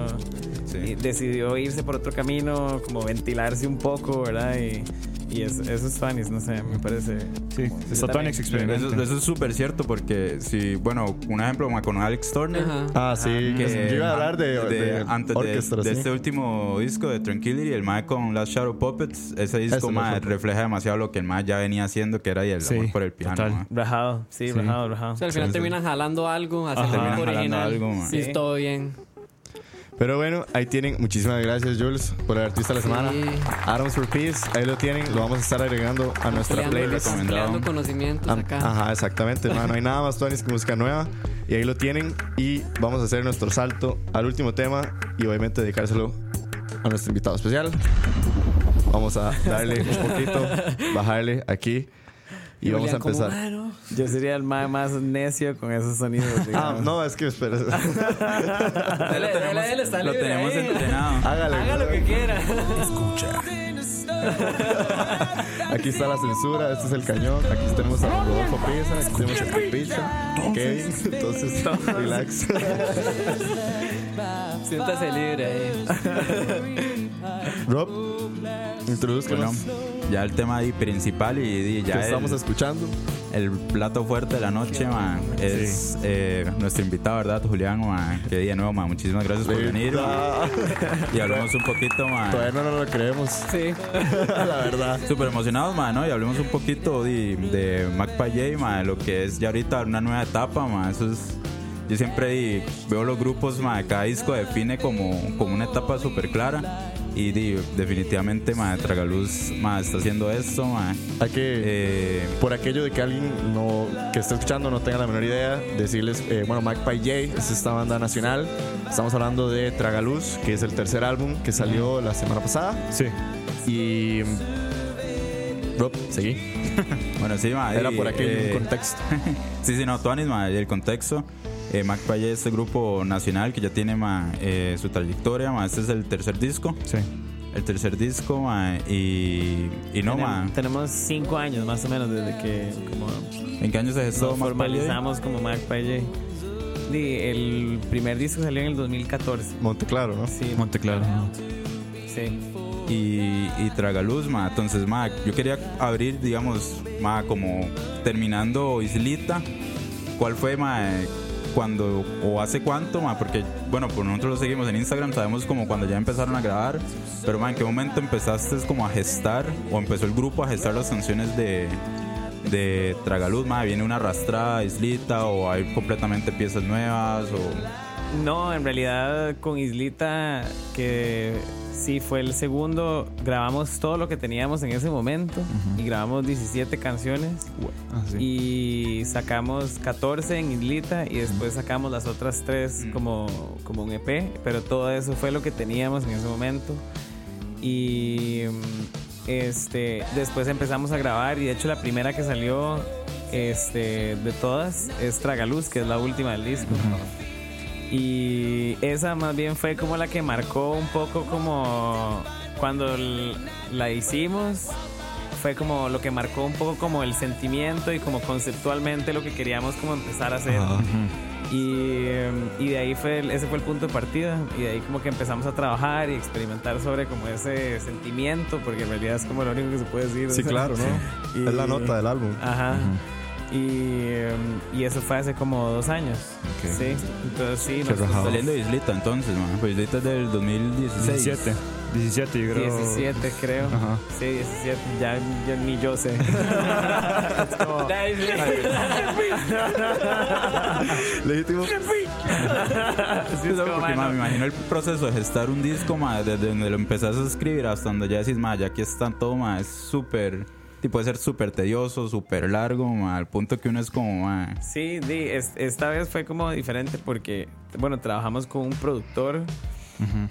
Sí. decidió irse por otro camino, como ventilarse un poco, ¿verdad? Y, y es- esos fans, no sé, me parece. Sí, está también. Tonix experimento. Eso, eso es súper cierto porque si, bueno, un ejemplo con Alex Turner. Ajá. Ah, sí. que yo iba a hablar de, de, antes de, orquestas, de sí. este último disco de Tranquility, el Mae con Last Shadow Puppets, ese disco refleja demasiado lo que el Mae ya venía haciendo, que era el Sí, amor por el piano. Rajado, sí, Sí. rajado, rajado. O sea, al final Sí, sí. terminan jalando algo, haciendo Ajá. algo original. algo, Sí. todo bien. Pero bueno, ahí tienen. Muchísimas gracias, Jules, por el artista de la semana. Sí. Atoms for Peace, ahí lo tienen. Lo vamos a estar agregando a nuestra Creando, playlist. creando conocimientos Am- acá. Ajá, exactamente. man, No hay nada más tuanis que música nueva. Y ahí lo tienen. Y vamos a hacer nuestro salto al último tema. Y obviamente dedicárselo a nuestro invitado especial. Vamos a darle un poquito, bajarle aquí. Y vamos a como, empezar. "Mano". Yo sería el más, más necio con esos sonidos. Ah, no, es que espera. Dele, dele, dele, está Lo libre tenemos ahí. entrenado. Hágale. Haga lo que quiera. Escucha. Aquí está la censura, este es el cañón. Aquí tenemos a Rodolfo Pisa, aquí tenemos a Capicha, Kevin. Entonces, relax. Siéntase libre ahí. Rob, Bueno, introduzcanos ya el tema ahí principal y, y que ya estamos el, escuchando. el plato fuerte de la noche, man, es eh, nuestro invitado, ¿verdad? Julián, man, que de nuevo, man, muchísimas gracias por venir. man. Y hablemos un poquito, man. Todavía no nos lo creemos, Sí. la verdad. Súper emocionados, man, ¿no? Y hablemos un poquito de, de J, man, lo que es ya ahorita una nueva etapa, man. Eso es... Yo siempre di- veo los grupos, man, cada disco define como, como una etapa súper clara. Y di, definitivamente, man, Tragaluz, man, está haciendo esto, man. Hay que, Eh, por aquello de que alguien no, que esté escuchando no tenga la menor idea, decirles, eh, bueno, Magpie J es esta banda nacional. Estamos hablando de Tragaluz, que es el tercer álbum que salió la semana pasada. Sí. Y. Rob, seguí. bueno, sí, man. Era y, por aquello eh, contexto. Sí, sí, no, Tuanis, ma, el contexto. Eh, Magpie es este grupo nacional que ya tiene ma, eh, su trayectoria. Ma, este es el tercer disco. Sí. El tercer disco, ma, y, y no, ma. Tenem- Tenemos cinco años más o menos desde que como ¿En qué año se gestó Magpie? formalizamos como Magpie el primer disco salió en el 2014. Monteclaro, ¿no? Sí, Monteclaro. sí. y, y Tragaluz, ma. Entonces, ma, yo quería abrir, digamos, ma, como terminando Islita. ¿Cuál fue, ma, cuando o hace cuánto, ma? Porque, bueno, pues nosotros lo seguimos en Instagram, sabemos como cuando ya empezaron a grabar. Pero, ma, ¿en qué momento empezaste como a gestar o empezó el grupo a gestar las canciones de de Tragaluz, ma, viene una arrastrada Islita o hay completamente piezas nuevas o No, en realidad con Islita, que sí fue el segundo, grabamos todo lo que teníamos en ese momento y grabamos 17 canciones Ah, sí. y sacamos 14 en Islita y después sacamos las otras tres como, como un EP, pero todo eso fue lo que teníamos en ese momento. Y mm, este, después empezamos a grabar y de hecho la primera que salió este, de todas es Tragaluz, que es la última del disco. Y esa más bien fue como la que marcó un poco como cuando la hicimos. Fue como lo que marcó un poco como el sentimiento y como conceptualmente lo que queríamos como empezar a hacer. Y, em, y de ahí fue, el- ese fue el punto de partida. Y de ahí como que empezamos a trabajar y experimentar sobre como ese sentimiento, porque en realidad es como lo único que se puede decir. Sí, o sea, claro, ¿no? y- Es la nota del álbum. Ajá. Y, em, y eso fue hace como dos años. Ok. Sí, entonces sí. Rajado. Saliendo de Islita entonces, man. Pues Islita es del 2016. 17. 17, yo creo. 17 creo. Ajá. Sí, 17. Ya, ya ni yo sé. Es como- Legítimo. Sí, es como, porque, "Ma, ma, no". me imagino el proceso de gestar un disco, ma, desde donde lo empezás a escribir hasta donde ya decís, ma, ya aquí está todo, ma, es súper, y puede ser súper tedioso, súper largo, ma, al punto que uno es como, ma, Sí, di, es- esta vez fue como diferente porque, bueno, trabajamos con un productor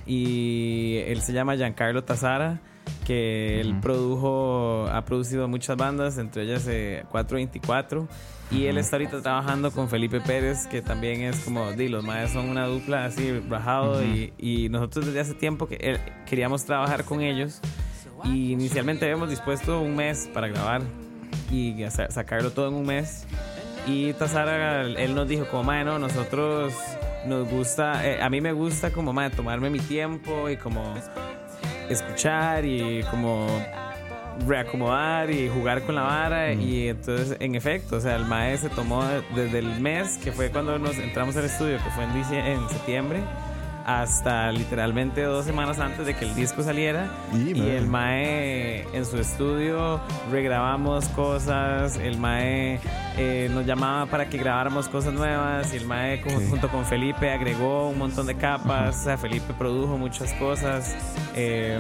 y él se llama Giancarlo Tazara, que él produjo, ha producido muchas bandas, entre ellas eh, 424. Y él está ahorita trabajando con Felipe Pérez, que también es como, di, los maes son una dupla así, rajado. y, y nosotros desde hace tiempo que él- queríamos trabajar con ellos. Y inicialmente habíamos dispuesto un mes para grabar y sa- sacarlo todo en un mes. Y Tazara, él nos dijo como, mae, no, nosotros nos gusta, eh, a mí me gusta como, mae, tomarme mi tiempo y como escuchar y como reacomodar y jugar con la vara y entonces en efecto o sea el mae se tomó desde el mes que fue cuando nos entramos al estudio que fue en, en septiembre hasta literalmente dos semanas antes de que el disco saliera. Y, el mae en su estudio regrabamos cosas el mae eh, nos llamaba para que grabáramos cosas nuevas y el mae con- junto con Felipe agregó un montón de capas. O sea Felipe produjo muchas cosas eh,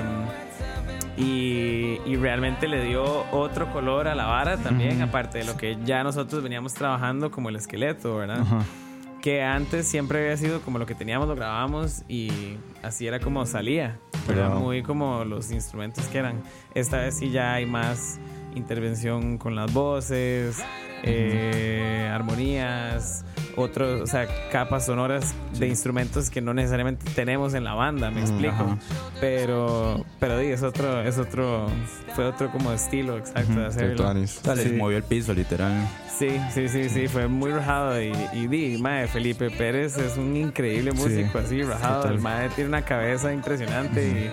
y, y realmente le dio otro color a la vara también, aparte de lo que ya nosotros veníamos trabajando como el esqueleto, ¿verdad? Ajá. Que antes siempre había sido como lo que teníamos, lo grabábamos y así era como salía, ¿verdad? Wow. Muy como los instrumentos que eran. Esta vez sí ya hay más intervención con las voces, eh, armonías, otros, o sea, capas sonoras de instrumentos que no necesariamente tenemos en la banda, me explico. ajá. Pero, pero di, es otro, es otro, fue otro como estilo exacto de hacerlo. Sí. movió el piso, literal. Sí, sí, sí, sí, fue muy rajado y, y di, mae, Felipe Pérez es un increíble músico, así, rajado. total. El mae tiene una cabeza impresionante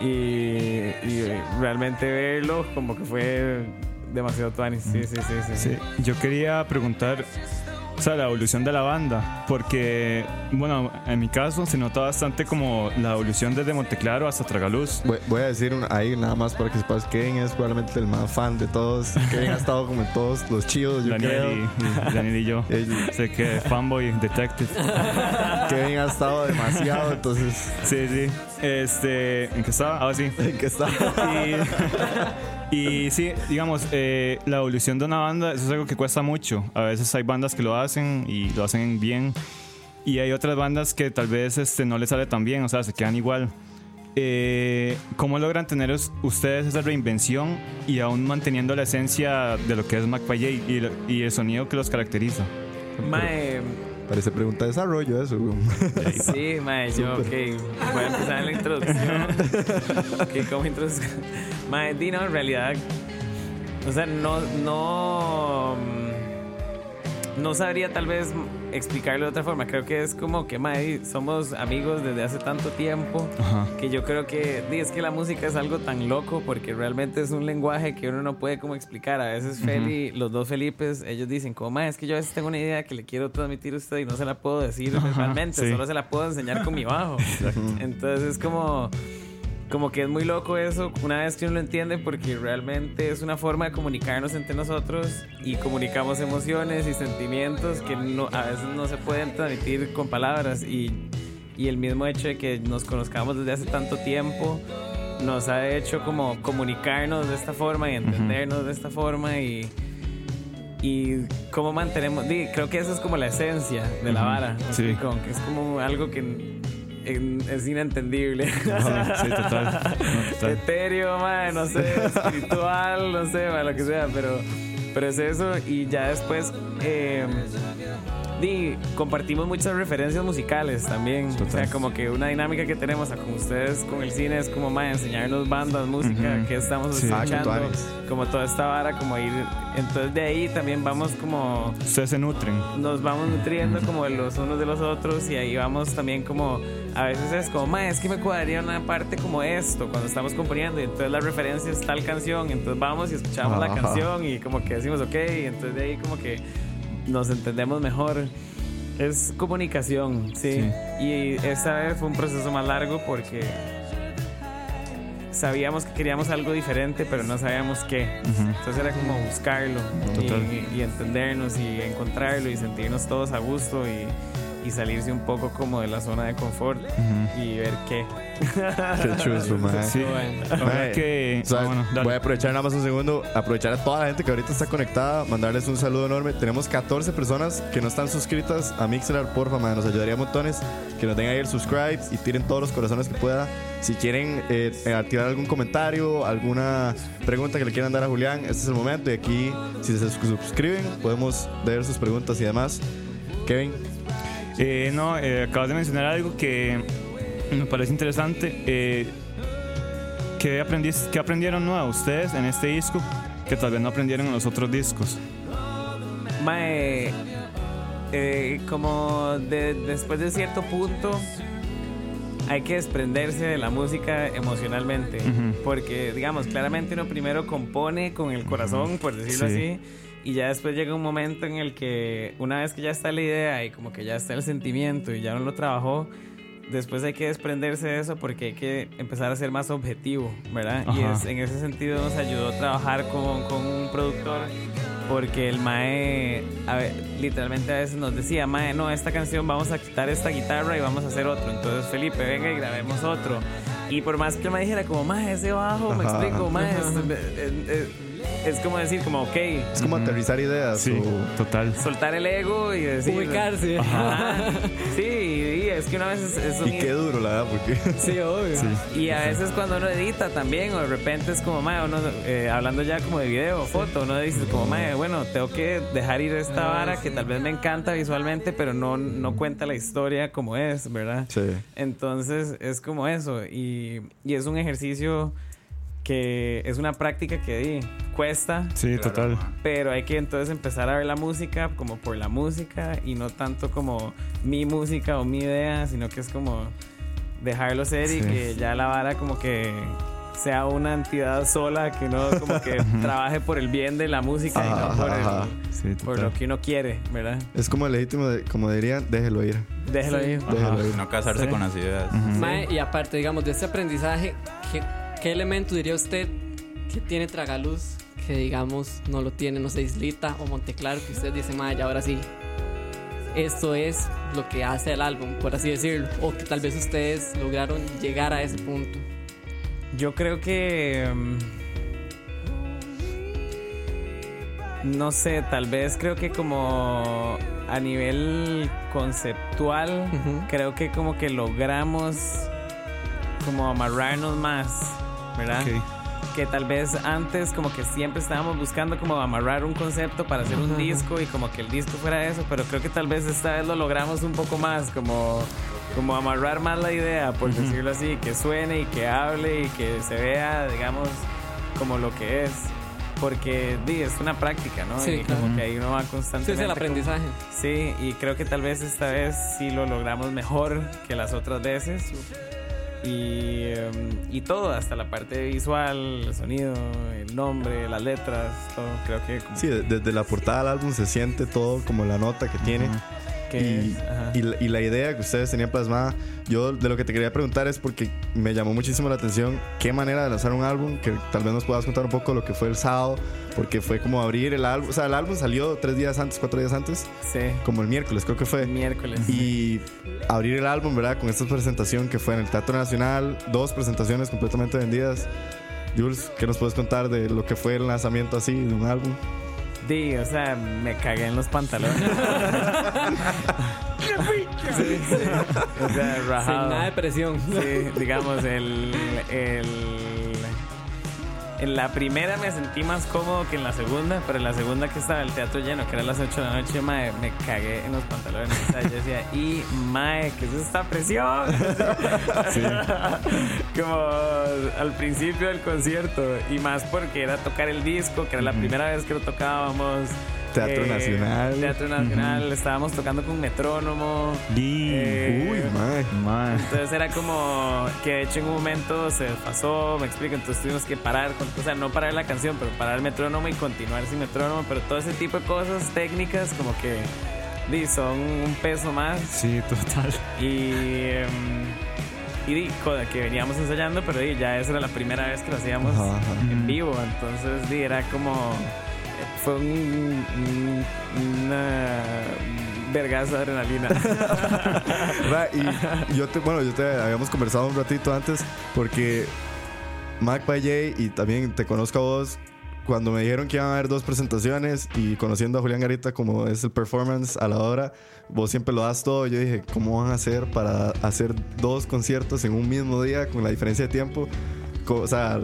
y, y, y realmente verlo como que fue demasiado tuanis. Sí, sí, sí, sí. Sí, yo quería preguntar, o sea, la evolución de la banda, porque, bueno, en mi caso se nota bastante como la evolución desde Monteclaro hasta Tragaluz. Voy, voy a decir una- ahí nada más para que sepas. Kevin es probablemente el más fan de todos. Kevin ha estado como en todos los chivos, yo Daniel creo. y, y- Daniel y yo. Sé que fanboy, detective. Kevin ha estado demasiado, entonces. Sí, sí. Este, ¿en qué estaba? Ah, sí. ¿En qué está? Y, y sí, digamos, eh, la evolución de una banda, eso es algo que cuesta mucho. A veces hay bandas que lo hacen y lo hacen bien. Y hay otras bandas que tal vez este, no les sale tan bien, o sea, se quedan igual. Eh, ¿Cómo logran tener us- ustedes esa reinvención y aún manteniendo la esencia de lo que es McFly y, y el sonido que los caracteriza? Mae, Parece pregunta de desarrollo eso. güey. sí, mae, yo, ok, voy a empezar la introducción. ok, como introducción. Mae, en realidad, o sea, no, no, no sabría tal vez explicarlo de otra forma. Creo que es como que, mae, somos amigos desde hace tanto tiempo Ajá. que yo creo que es que la música es algo tan loco porque realmente es un lenguaje que uno no puede como explicar. A veces Feli, los dos Felipes, ellos dicen como, "Ma, es que yo a veces tengo una idea que le quiero transmitir a usted y no se la puedo decir verbalmente, sí. solo se la puedo enseñar con mi bajo. Entonces es como... Como que es muy loco eso una vez que uno lo entiende porque realmente es una forma de comunicarnos entre nosotros y comunicamos emociones y sentimientos que no, a veces no se pueden transmitir con palabras y, y el mismo hecho de que nos conozcamos desde hace tanto tiempo nos ha hecho como comunicarnos de esta forma y entendernos de esta forma y, y cómo mantenemos, creo que eso es como la esencia de la vara, ¿me Sí. es como algo que en- es inentendible. Ajá, sí, total. No, total. etéreo, no sé, espiritual, no sé, lo que sea, pero, pero es eso. Y ya después, eh, di, compartimos muchas referencias musicales también. O sea, como que una dinámica que tenemos con ustedes con el cine es como, mae, enseñarnos bandas, música, Ujú. que estamos Sí. Escuchando, como toda esta vara, como ir. Entonces de ahí también vamos como Ustedes se nutren. nos vamos nutriendo como de los unos de los otros y ahí vamos también como a veces es como ma es que me cuadraría una parte como esto cuando estamos componiendo y entonces la referencia es tal canción entonces vamos y escuchamos la canción y como que decimos ok, entonces de ahí como que nos entendemos mejor. Es comunicación, sí. Sí. Y esta vez fue un proceso más largo porque sabíamos que queríamos algo diferente, pero no sabíamos qué. Entonces era como buscarlo y, y entendernos y encontrarlo y sentirnos todos a gusto y, y salirse un poco como de la zona de confort y ver qué. Qué chuzo, mae. Sí. Bueno. Que. o sea, ah, bueno, voy a aprovechar nada más un segundo, aprovechar a toda la gente que ahorita está conectada, mandarles un saludo enorme. Tenemos 14 personas que no están suscritas a Mixler, porfa, man, nos ayudaría montones. Que nos den ahí el subscribe y tiren todos los corazones que pueda. Si quieren eh, eh, tirar algún comentario, alguna pregunta que le quieran dar a Julián, este es el momento. Y aquí, si se suscriben, podemos ver sus preguntas y demás. Kevin, Eh, no, eh, acabas de mencionar algo que me parece interesante. Eh, ¿qué, aprendis- ¿Qué aprendieron nuevo ustedes en este disco que tal vez no aprendieron en los otros discos? Mae, eh, como de- después de cierto punto hay que desprenderse de la música emocionalmente. Ujú. Porque, digamos, claramente uno primero compone con el corazón, por decirlo Sí. así. Y ya después llega un momento en el que, una vez que ya está la idea y como que ya está el sentimiento y ya uno lo trabajó, después hay que desprenderse de eso porque hay que empezar a ser más objetivo, ¿verdad? Y es, en ese sentido nos ayudó a trabajar con, con un productor porque el Mae, a ver, literalmente a veces nos decía, Mae, no, esta canción vamos a quitar esta guitarra y vamos a hacer otro. Entonces, Felipe, venga y grabemos otro. Y por más que el Mae dijera, como, Mae, ese bajo, me explico, Mae, es, como decir, como, ok, es como aterrizar ideas. Sí, o- total. soltar el ego y decir. Ubicarse. Ajá. Sí, y es que una vez es, es un- Y qué duro, la verdad, porque. Sí, obvio. Y a veces cuando uno edita también, o de repente es como, mae, uno, eh, hablando ya como de video o foto, uno dice como, mae, bueno, tengo que dejar ir esta Ah, vara que sí. tal vez me encanta visualmente, pero no, no cuenta la historia como es, ¿verdad? Sí. Entonces es como eso, y, y es un ejercicio que es una práctica que di, cuesta, Sí, total. pero hay que entonces empezar a ver la música como por la música y no tanto como mi música o mi idea, sino que es como dejarlo ser y que ya la vara como que sea una entidad sola que no como que trabaje por el bien de la música y no por, el-. Sí, por lo que uno quiere, ¿verdad? Es como legítimo, de- como dirían, déjelo ir. Déjelo Sí. ir. Déjelo ir. No casarse Sí. con las ideas. Mae, y aparte, digamos, de este aprendizaje, ¿qué, qué elemento diría usted que tiene Tragaluz que, digamos, no lo tiene, no sé, Islita o Monteclaro, que usted dice, ya ahora sí, esto es lo que hace el álbum, por así decirlo, o que tal vez ustedes lograron llegar a ese punto. Yo creo que. mm, No sé, tal vez creo que como a nivel conceptual, creo que como que logramos como amarrarnos más, ¿verdad? Ok. Que tal vez antes como que siempre estábamos buscando como amarrar un concepto para hacer un disco y como que el disco fuera eso, pero creo que tal vez esta vez lo logramos un poco más, como, como amarrar más la idea, por decirlo así, que suene y que hable y que se vea, digamos, como lo que es. Porque di, es una práctica, ¿no? Sí, y claro. como que ahí uno va Sí, constantemente. es el como- aprendizaje. Sí, y creo que tal vez esta vez sí lo logramos mejor que las otras veces. Y, em, y todo, hasta la parte visual, el sonido, el nombre, las letras, todo. Creo que como Sí, de- desde la portada del álbum se siente todo como la nota que tiene. Y, y la, y la idea que ustedes tenían plasmada, yo de lo que te quería preguntar es porque me llamó muchísimo la atención qué manera de lanzar un álbum, que tal vez nos puedas contar un poco lo que fue el sábado, porque fue como abrir el álbum, o sea, el álbum salió tres días antes, cuatro días antes, sí, como el miércoles creo que fue. miércoles. Y abrir el álbum, ¿verdad? Con esta presentación que fue en el Teatro Nacional, dos presentaciones completamente vendidas. Jules, ¿qué nos puedes contar de lo que fue el lanzamiento así de un álbum? Di, o sea, me cagué en los pantalones. Sí, sí. o sea, Sin rajado. nada de presión. Sí, digamos, el, el. En la primera me sentí más cómodo que en la segunda, pero en la segunda que estaba el teatro lleno, que era las 8 de la noche, mae, me cagué en los pantalones. O sea, yo decía, y mae, ¿qué es esta presión? Como al principio del concierto, y más porque era tocar el disco, que era la primera vez que lo tocábamos. Teatro Eh, Nacional. Teatro Nacional, estábamos tocando con metrónomo. Di. Eh, Uy, mae. mae. Entonces era como que de hecho en un momento se pasó, me explico, entonces tuvimos que parar, con- o sea, no parar la canción, pero parar el metrónomo y continuar sin metrónomo, pero todo ese tipo de cosas técnicas como que di, son un peso más Sí, total. y, em, y di, que veníamos ensayando, pero di, ya esa era la primera vez que lo hacíamos Ajá, ajá. en vivo, entonces di, era como, fue un, un- una vergazo de adrenalina. Y yo te, bueno, yo te habíamos conversado un ratito antes porque Mac Valle y también te conozco a vos cuando me dijeron que iban a haber dos presentaciones y conociendo a Julián Garita como es el performance a la hora, vos siempre lo das todo. Yo dije, ¿cómo van a hacer para hacer dos conciertos en un mismo día con la diferencia de tiempo? O sea,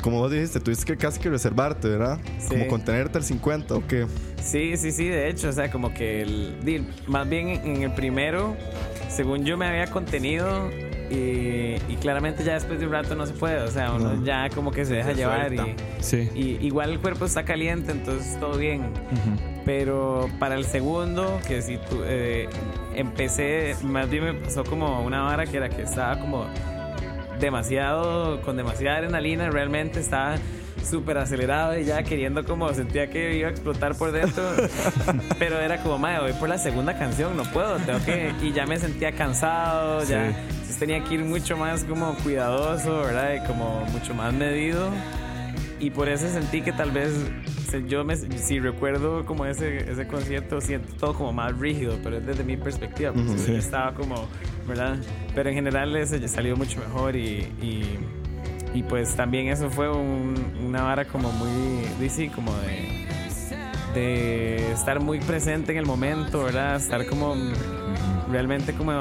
como vos dijiste, tuviste que casi que reservarte, ¿verdad? Sí. Como contenerte al 50 o qué. Sí, sí, sí, de hecho, o sea, como que el, más bien en el primero, según yo me había contenido y, y claramente ya después de un rato no se puede, o sea, uno No. ya como que se deja Se llevar y. Sí. y igual el cuerpo está caliente, entonces todo bien. Pero para el segundo, que si tú, eh, empecé, más bien me pasó como una vara que era que estaba como demasiado, con demasiada adrenalina, realmente estaba súper acelerado y ya queriendo como sentía que iba a explotar por dentro, pero era como, madre, voy por la segunda canción, no puedo, tengo que, y ya me sentía cansado, ya entonces tenía que ir mucho más como cuidadoso, ¿verdad? Y como mucho más medido. Y por eso sentí que tal vez yo me, si recuerdo como ese, ese concierto, siento todo como más rígido, pero es desde mi perspectiva, porque yo estaba como, ¿verdad? Pero en general ese salió mucho mejor y, y, y pues también eso fue un- una vara como muy, sí, como de, de estar muy presente en el momento, ¿verdad? Estar como realmente como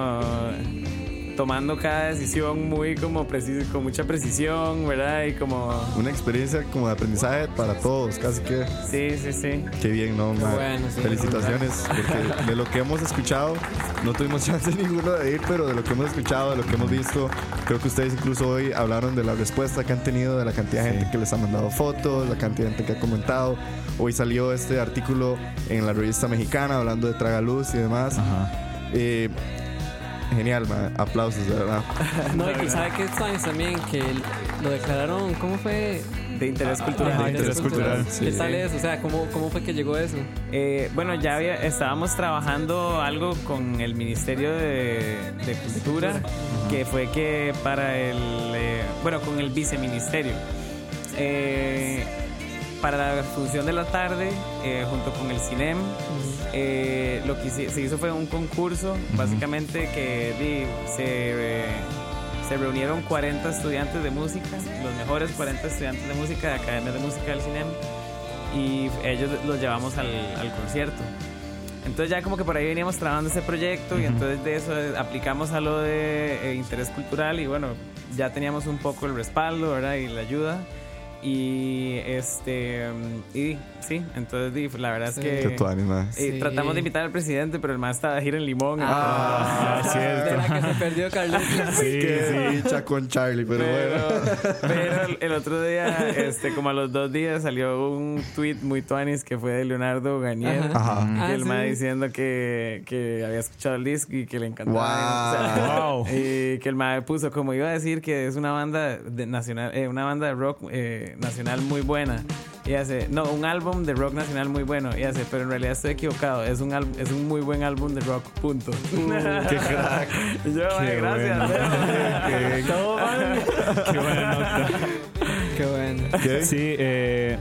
tomando cada decisión muy como preciso, con mucha precisión, ¿verdad? Y como... Una experiencia como de aprendizaje para todos, casi que. Sí, sí, sí. Qué bien, ¿no? bueno, sí. Felicitaciones, porque de lo que hemos escuchado, no tuvimos chance ninguno de ir, pero de lo que hemos escuchado, de lo que hemos visto, creo que ustedes incluso hoy hablaron de la respuesta que han tenido, de la cantidad de gente que les ha mandado fotos, la cantidad de gente que ha comentado. Hoy salió este artículo en la revista mexicana hablando de Tragaluz y demás. Eh, genial, aplausos, de verdad. No, y que sabe que esto es también que lo declararon, ¿cómo fue? De interés cultural. Ajá, de interés cultural, ¿Qué sí. tal es? O sea, ¿cómo, cómo fue que llegó eso? Eh, bueno, ya había- estábamos trabajando algo con el Ministerio de, de Cultura, que fue que para el, eh, bueno, con el viceministerio. Eh, para la función de la tarde, eh, junto con el CINEM, eh, lo que se hizo fue un concurso, básicamente que di, se, eh, se reunieron 40 estudiantes de música, los mejores 40 estudiantes de música de Academia de Música del CINEM, y ellos los llevamos al, al concierto. Entonces ya como que por ahí veníamos trabajando ese proyecto y entonces de eso aplicamos a lo de interés cultural y bueno, ya teníamos un poco el respaldo, ¿verdad? Y la ayuda. Y este, y sí, entonces di, la verdad Sí. es que... Eh, Sí. Tratamos de invitar al presidente, pero el más estaba de gira en Limón. Ah, entonces- De la que se perdió Carlos. Sí, sí. dicha con Charlie, pero, pero, bueno. pero el, otro día, este, como a los dos días, salió un tweet muy tuanis que fue de Leonardo Ganier. Ajá. Ah, el sí. mae diciendo que, que había escuchado el disco y que le encantaba. Wow. O sea, Wow. Y que el mae puso, como iba a decir, que es una banda de nacional, eh, una banda de rock eh, nacional muy buena. Y hace, no, un álbum de rock nacional muy bueno. Y hace, pero en realidad estoy equivocado. Es un, es un muy buen álbum de rock, punto. Qué crack. Y yo, Qué gracias. bueno. Todo mal. Qué buena nota. Qué bueno. ¿Qué? Sí, eh,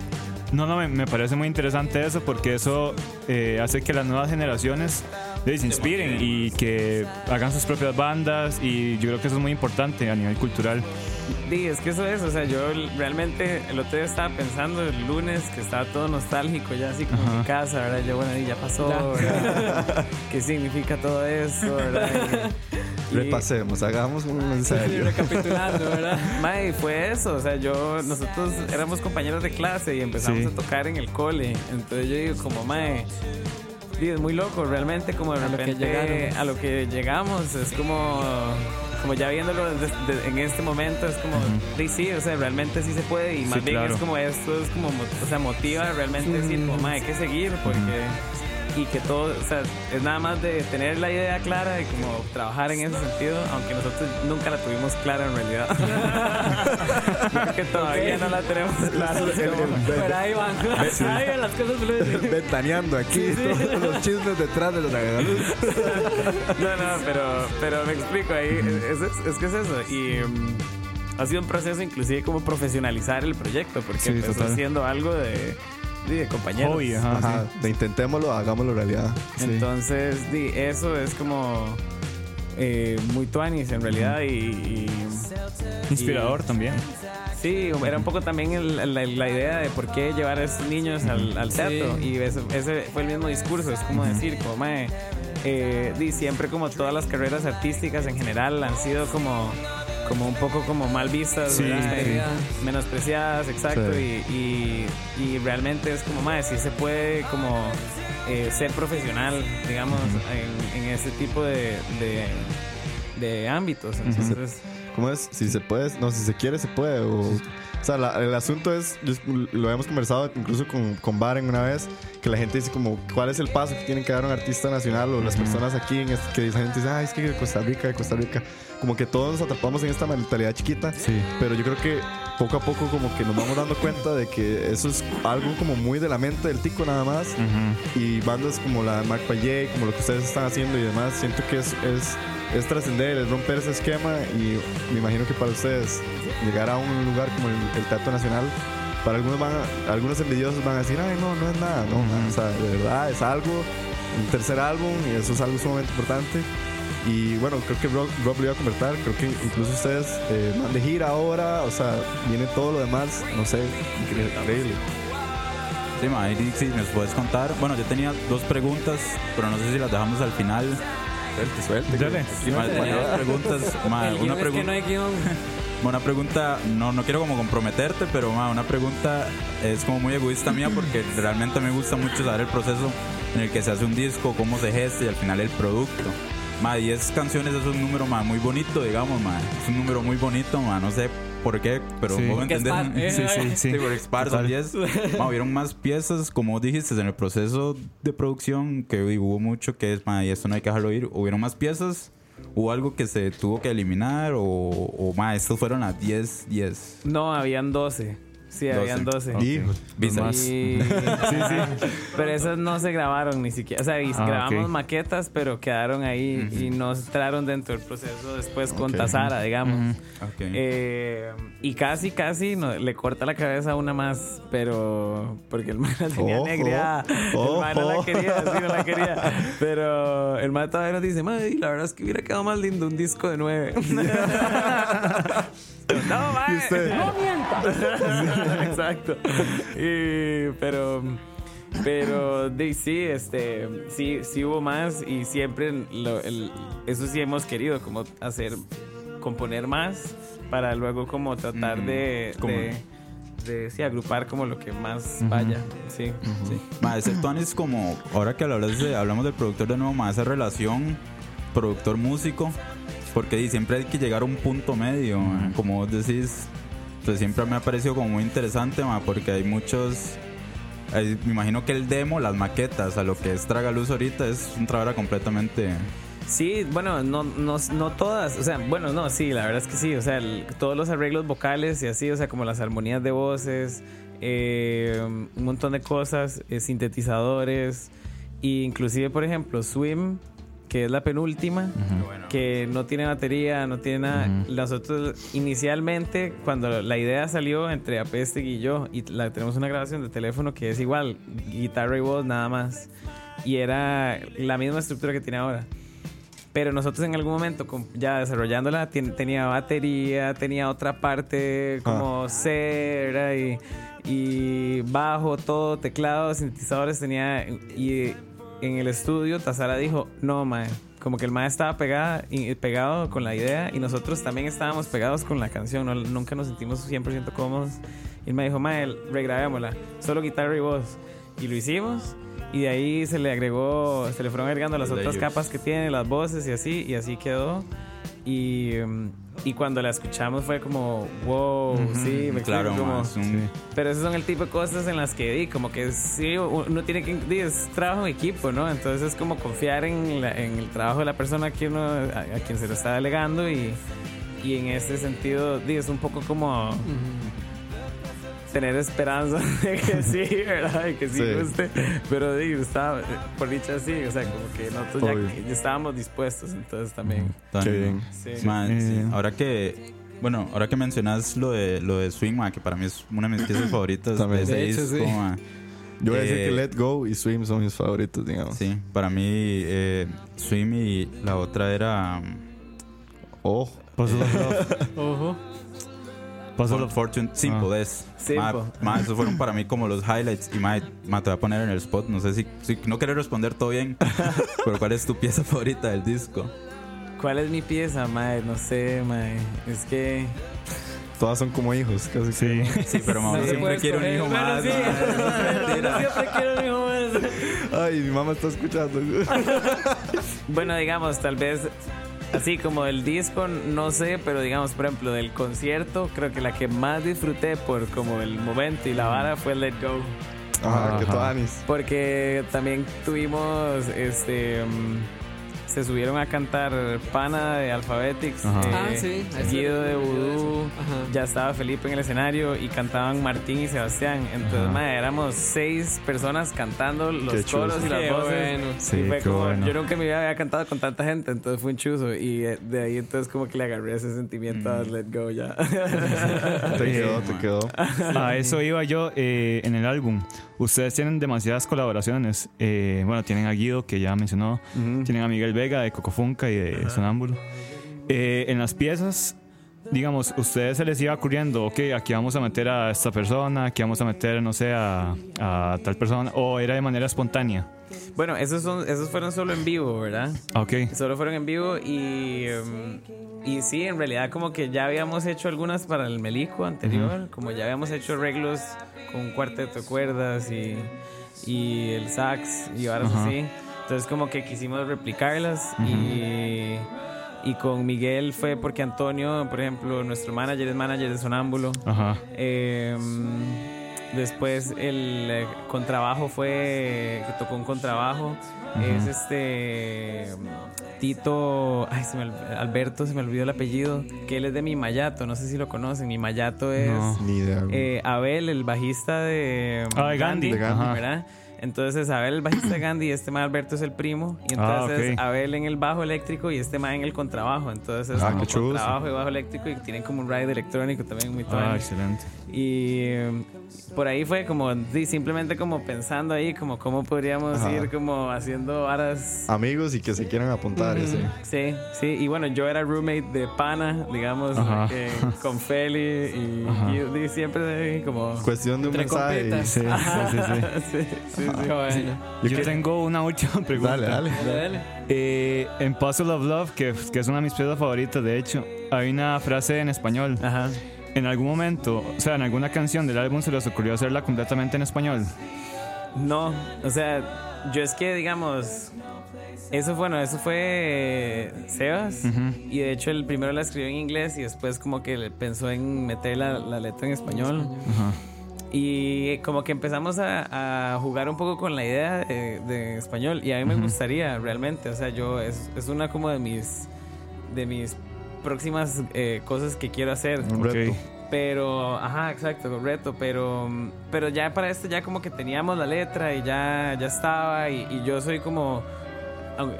no, no, me, me parece muy interesante eso porque eso eh, hace que las nuevas generaciones se inspiren y que hagan sus propias bandas y yo creo que eso es muy importante a nivel cultural. Sí, es que eso es, o sea, yo realmente el otro día estaba pensando el lunes que estaba todo nostálgico, ya así como en mi casa, ¿verdad? Yo, bueno, y ya pasó. ¿verdad? ¿Qué significa todo eso, verdad? Y- Repasemos, hagamos un ensayo. recapitulando, ¿verdad? Mae, fue eso, o sea, yo, nosotros éramos compañeros de clase y empezamos Sí. a tocar en el cole, entonces yo digo como, mae, es muy loco, realmente como de A lo que repente a lo que llegamos, es como, como ya viéndolo desde- de- en este momento, es como, sí, sí, o sea, realmente sí se puede y más Sí, bien claro. es como esto, es como, mo- o sea, motiva realmente decir, como, "Ma, hay que seguir porque... Y que todo, o sea, es nada más de tener la idea clara y como trabajar en ese sentido, aunque nosotros nunca la tuvimos clara en realidad. Que todavía no la tenemos clara. Pero ahí van. Ahí van las cosas fluyen. Ventaneando aquí todos los chismes detrás de los Tragaluz. No, no, pero, pero me explico ahí. Es, es- es que es eso. Y mm, ha sido un proceso inclusive como profesionalizar el proyecto, porque Sí, siendo algo de, de, de compañeros. Hobby, ajá, Ajá, sí. de intentémoslo, hagámoslo realidad. Entonces, di, eso es como eh, muy tuanis en realidad y, y- Inspirador también. sí, era un poco también el- la, la idea de por qué llevar a estos niños al, al teatro y ese, ese fue el mismo discurso, es como decir, como mae, eh, di, siempre como todas las carreras artísticas en general han sido como como un poco como mal vistas, Sí, ¿verdad? sí. menospreciadas, exacto, Sí. y, y, y realmente es como, más sí se puede como eh, ser profesional, digamos, en, en ese tipo de, de, de ámbitos. Entonces, ¿Cómo es? Si se puede, no, si se quiere, se puede. O, o sea, la- el asunto es, lo habíamos conversado incluso con, con Baren una vez, que la gente dice como, ¿cuál es el paso que tiene que dar un artista nacional? O las personas aquí, en este, que la gente dice, ay, es que de Costa Rica, de Costa Rica. Como que todos nos atrapamos en esta mentalidad chiquita. Sí. Pero yo creo que poco a poco como que nos vamos dando cuenta de que eso es algo como muy de la mente del tico nada más. Y bandas como la de Mark Payet, como lo que ustedes están haciendo y demás, siento que es, es, es trascender, es romper ese esquema y me imagino que para ustedes llegar a un lugar como el, el Teatro Nacional, para algunos van a- algunos envidiosos van a decir, ay no, no es nada, no, o sea, de verdad es algo, un tercer álbum y eso es algo sumamente importante. Y bueno, creo que Rob, Rob lo iba a comentar, creo que incluso ustedes eh, van de gira ahora, o sea, viene todo lo demás, no sé, increíble. Sí, ahí sí, nos puedes contar. Bueno, yo tenía dos preguntas, pero no sé si las dejamos al final. Suelte, suelte. Dale. Dos preguntas. El una, guion es que no pregunta, hay guion. una pregunta, no, no quiero como comprometerte, pero ma, una pregunta es como muy egoísta mía porque realmente me gusta mucho saber el proceso en el que se hace un disco, cómo se gesta y al final el producto. Ma, 10 canciones es un número ma, muy bonito, digamos, ma. Es un número muy bonito, ma. No sé por qué, pero Sí. vos entendés. eh. Sí, sí, sí. por Expar son Total. 10. Ma, hubieron más piezas, como dijiste, en el proceso de producción, que hubo mucho que es, ma, y esto no hay que dejarlo ir. Hubieron más piezas, hubo algo que se tuvo que eliminar, o, o ma, estos fueron las 10, 10. no, habían 12. Sí, habían 12. Hijo. Visa. más. Y- Pero esas no se grabaron ni siquiera. O sea, Ah, grabamos maquetas, pero quedaron ahí y no entraron dentro del proceso después con. Tazara, digamos. Eh, y casi, casi no, le corta la cabeza a una más, pero porque el man la tenía Ojo, negra. El man no la quería, sí, no la quería. Pero el man todavía nos dice, "Mae, la verdad es que hubiera quedado más lindo un disco de nueve. no, mae. ¿Y usted? Exacto. Y, pero, pero de, sí, este, sí, sí hubo más y siempre lo- el- eso sí hemos querido, como hacer, componer más para luego como tratar Mm, de, como- de, de, sí, agrupar como lo que más vaya. Sí. Sí. Ma, ese Tuan es como, ahora que hablas de- hablamos del productor de nuevo, ma, esa relación productor-músico, porque siempre hay que llegar a un punto medio, ma, como vos decís, pues siempre me ha parecido como muy interesante, porque hay muchos, hay- me imagino que el demo, las maquetas, a lo que es Tragaluz ahorita, es un trabajo completamente... Sí, bueno, no, no, no todas, o sea, bueno, no, sí, la verdad es que sí, o sea, el- todos los arreglos vocales y así, o sea, como las armonías de voces, eh, un montón de cosas, eh, sintetizadores, e inclusive, por ejemplo, Swim, que es la penúltima, que no tiene batería, no tiene nada. Nosotros inicialmente, cuando la idea salió entre Apeste y yo, y la, tenemos una grabación de teléfono que es igual, guitarra y voz nada más, y era la misma estructura que tiene ahora. Pero nosotros en algún momento, ya desarrollándola, ten- tenía batería, tenía otra parte como C, ¿verdad? Y, y bajo, todo, teclados, sintetizadores, tenía... Y en el estudio, Tazara dijo, no, mae. Como que el mae estaba pegada, y, pegado con la idea y nosotros también estábamos pegados con la canción. no- nunca nos sentimos 100% cómodos. Y él me dijo, mae, regrabémosla. Solo guitarra y voz. Y lo hicimos. Y de ahí se le agregó, se le fueron agregando las otras capas que tiene, las voces y así, y así quedó. Y, y cuando la escuchamos fue como, wow, sí, me Claro, explico, como- un- Pero esos son el tipo de cosas en las que di, como que sí, uno tiene que, di, es trabajo en equipo, ¿no? Entonces es como confiar en, la- en el trabajo de la persona que uno, a, a quien se lo está delegando y, y en este sentido, di, es un poco como tener esperanza de que sí, ¿verdad? Y que sí, Sí. guste. Pero di, estaba, por dicha sí, o sea, como que nosotros ya, ya estábamos dispuestos, entonces también. Tan- bien. Sí. Ma, Eh. sí. Ahora que, bueno, ahora que mencionas lo de lo de Swing, ma, que para mí es una de mis piezas favoritas También. de ese De disco, sí. Yo voy a decir Eh, que Let Go y Swim son mis favoritos, digamos. Sí, para mí eh, Swim y la otra era Oh, Puzzle of Love. Ojo. Puzzle of Fortune Simple es. Simple. Ma, ma, esos fueron para mí como los highlights y ma, ma, te voy a poner en el spot, no sé si, si no quiero responder todo bien, pero ¿cuál es tu pieza favorita del disco? ¿Cuál es mi pieza, mae? No sé, mae. Es que. todas son como hijos, casi. Sí. Sí, pero ma, No siempre quiero un hijo más. sí. es mentira. Siempre quiero un hijo más. Ay, mi mamá está escuchando. Bueno, digamos, tal vez así como del disco, no sé, pero digamos, por ejemplo, del concierto, creo que la que más disfruté por como el momento y la vara fue Let Go. Ajá, que. Porque también tuvimos, este, mm, se subieron a cantar Pana de Alphabetics, eh, Ah, sí, Guido de Voodoo, Ajá. ya estaba Felipe en el escenario y cantaban Martín y Sebastián. Entonces, mae, éramos seis personas cantando los Qué chuzo. coros y las Qué voces. bueno. Sí, Y fue qué como, bueno. yo nunca en mi vida había cantado con tanta gente, entonces fue un chuzo. Y eh, de ahí entonces como que le agarré ese sentimiento a Let Go ya. Te quedó, te quedó. A eso iba yo eh, en el álbum. Ustedes tienen demasiadas colaboraciones. Eh, bueno, tienen a Guido, que ya mencionó. Tienen a Miguel Vega de Cocofunca y de Sonámbulo. Eh, en las piezas, digamos, ustedes se les iba ocurriendo, ok, aquí vamos a meter a esta persona, aquí vamos a meter, no sé, a, a tal persona, o era de manera espontánea. Bueno, esos, son, esos fueron solo en vivo, ¿verdad? Ok. Solo fueron en vivo y, um, y sí, en realidad como que ya habíamos hecho algunas para el Melico anterior, como ya habíamos hecho arreglos con cuarteto de cuerdas y, y el sax y varas Ajá. así. Entonces como que quisimos replicarlas y, y con Miguel fue porque Antonio, por ejemplo, nuestro manager es manager de Sonámbulo. Ajá. Eh, después el eh, contrabajo fue que tocó un contrabajo. Es este Tito, ay, se me Alberto, se me olvidó el apellido, que él es de Mi Mayato, no sé si lo conocen. Mi Mayato es No. Ni idea. eh, Abel, el bajista de, Ah, de Gandhi. De Gandhi. Ajá. ¿verdad? Entonces Abel, el bajista Gandhi, y este man Alberto es el primo. Y Ah, entonces. Abel en el bajo eléctrico y este man en el contrabajo. Entonces es Ah, como contrabajo y bajo eléctrico y tienen como un ride electrónico también muy Ah, excelente. Y por ahí fue como, simplemente como pensando ahí, como cómo podríamos Ajá. ir como haciendo aras. Amigos y que se quieran apuntar. ese. Sí, sí, y bueno, yo era roommate de Pana, digamos, eh, con Feli y, Ajá. y- y siempre como... Cuestión de un mensaje. Sí, sí, sí, sí. sí, sí, sí. Qué bueno. Yo tengo una última pregunta. Dale, dale. Dale, dale. Eh, en Puzzle of Love, que, que es una de mis piezas favoritas, de hecho, hay una frase en español. Ajá. En algún momento, o sea, en alguna canción del álbum se les ocurrió hacerla completamente en español. No, o sea, yo es que, digamos, eso, bueno, eso fue Sebas. Y de hecho, el primero la escribió en inglés y después, como que pensó en meter la, la letra en español. Ajá. Y como que empezamos a, a jugar un poco con la idea de, de español. Y a mí me gustaría realmente. O sea, yo, es, es una como de mis, de mis próximas eh, cosas que quiero hacer. Un reto. Ok. Pero, ajá, exacto, reto, pero, pero ya para esto ya como que teníamos la letra y ya, ya estaba y, y yo soy como,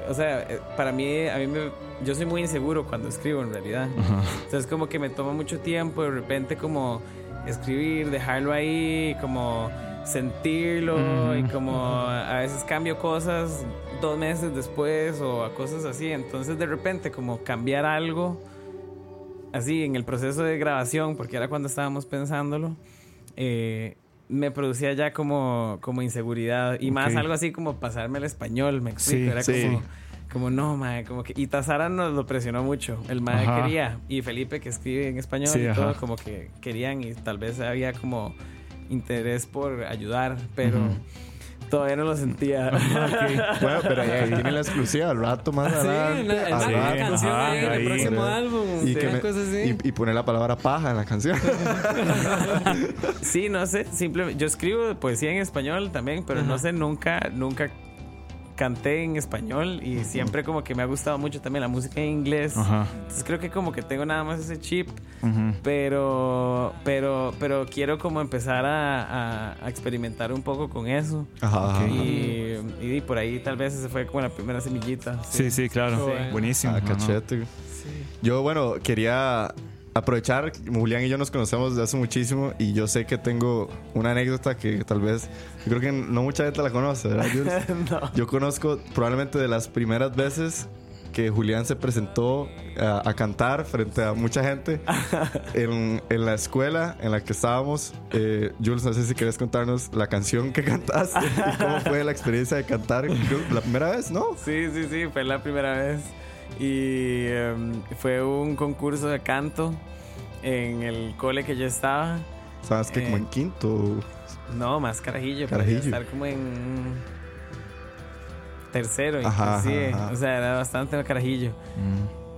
o sea, eh, para mí, a mí me, yo soy muy inseguro cuando escribo en realidad. Entonces como que me toma mucho tiempo de repente como escribir, dejarlo ahí, como sentirlo y como a veces cambio cosas dos meses después o a cosas así. Entonces de repente como cambiar algo así en el proceso de grabación, porque era cuando estábamos pensándolo, eh, me producía ya como, como inseguridad y más algo así como pasarme al español, me explico, Sí, era sí. como... Como no, mae, como que... Y Tazara nos lo presionó mucho. El mae Ajá. quería. Y Felipe, que escribe en español Sí, y todo, ajá. como que querían y tal vez había como interés por ayudar. Pero, Todavía no lo sentía. Bueno, pero ahí, tiene la exclusiva. Al rato más Sí, adelante. la, en al la rato. canción ajá, ahí, el próximo álbum. Y, que una me- cosa así. y, y poner la palabra paja en la canción. Sí, no sé, simplemente yo escribo poesía en español también, pero no sé, nunca, nunca canté en español y siempre como que me ha gustado mucho también la música en inglés. Ajá. Entonces creo que como que tengo nada más ese chip, pero, pero, pero quiero como empezar a, a- a experimentar un poco con eso. Ajá, ajá. Y, y por ahí tal vez ese fue como la primera semillita. Sí, sí, claro. Sí. Buenísimo. Ah, cachete. Yo, bueno, quería aprovechar, Julián y yo nos conocemos desde hace muchísimo y yo sé que tengo una anécdota que tal vez, yo creo que no mucha gente la conoce, ¿verdad, Jules? Yo conozco probablemente de las primeras veces que Julián se presentó a, a cantar frente a mucha gente en, en la escuela en la que estábamos. Eh, Jules, no sé si quieres contarnos la canción que cantaste y cómo fue la experiencia de cantar la primera vez, ¿no? Sí, sí, sí, fue la primera vez. Y em, fue un concurso de canto en el cole que yo estaba. Sabes que como Eh, en quinto. No, más carajillo. Carajillo. Estar como en tercero. Ajá, inclusive. ajá, ajá. O sea, era bastante carajillo.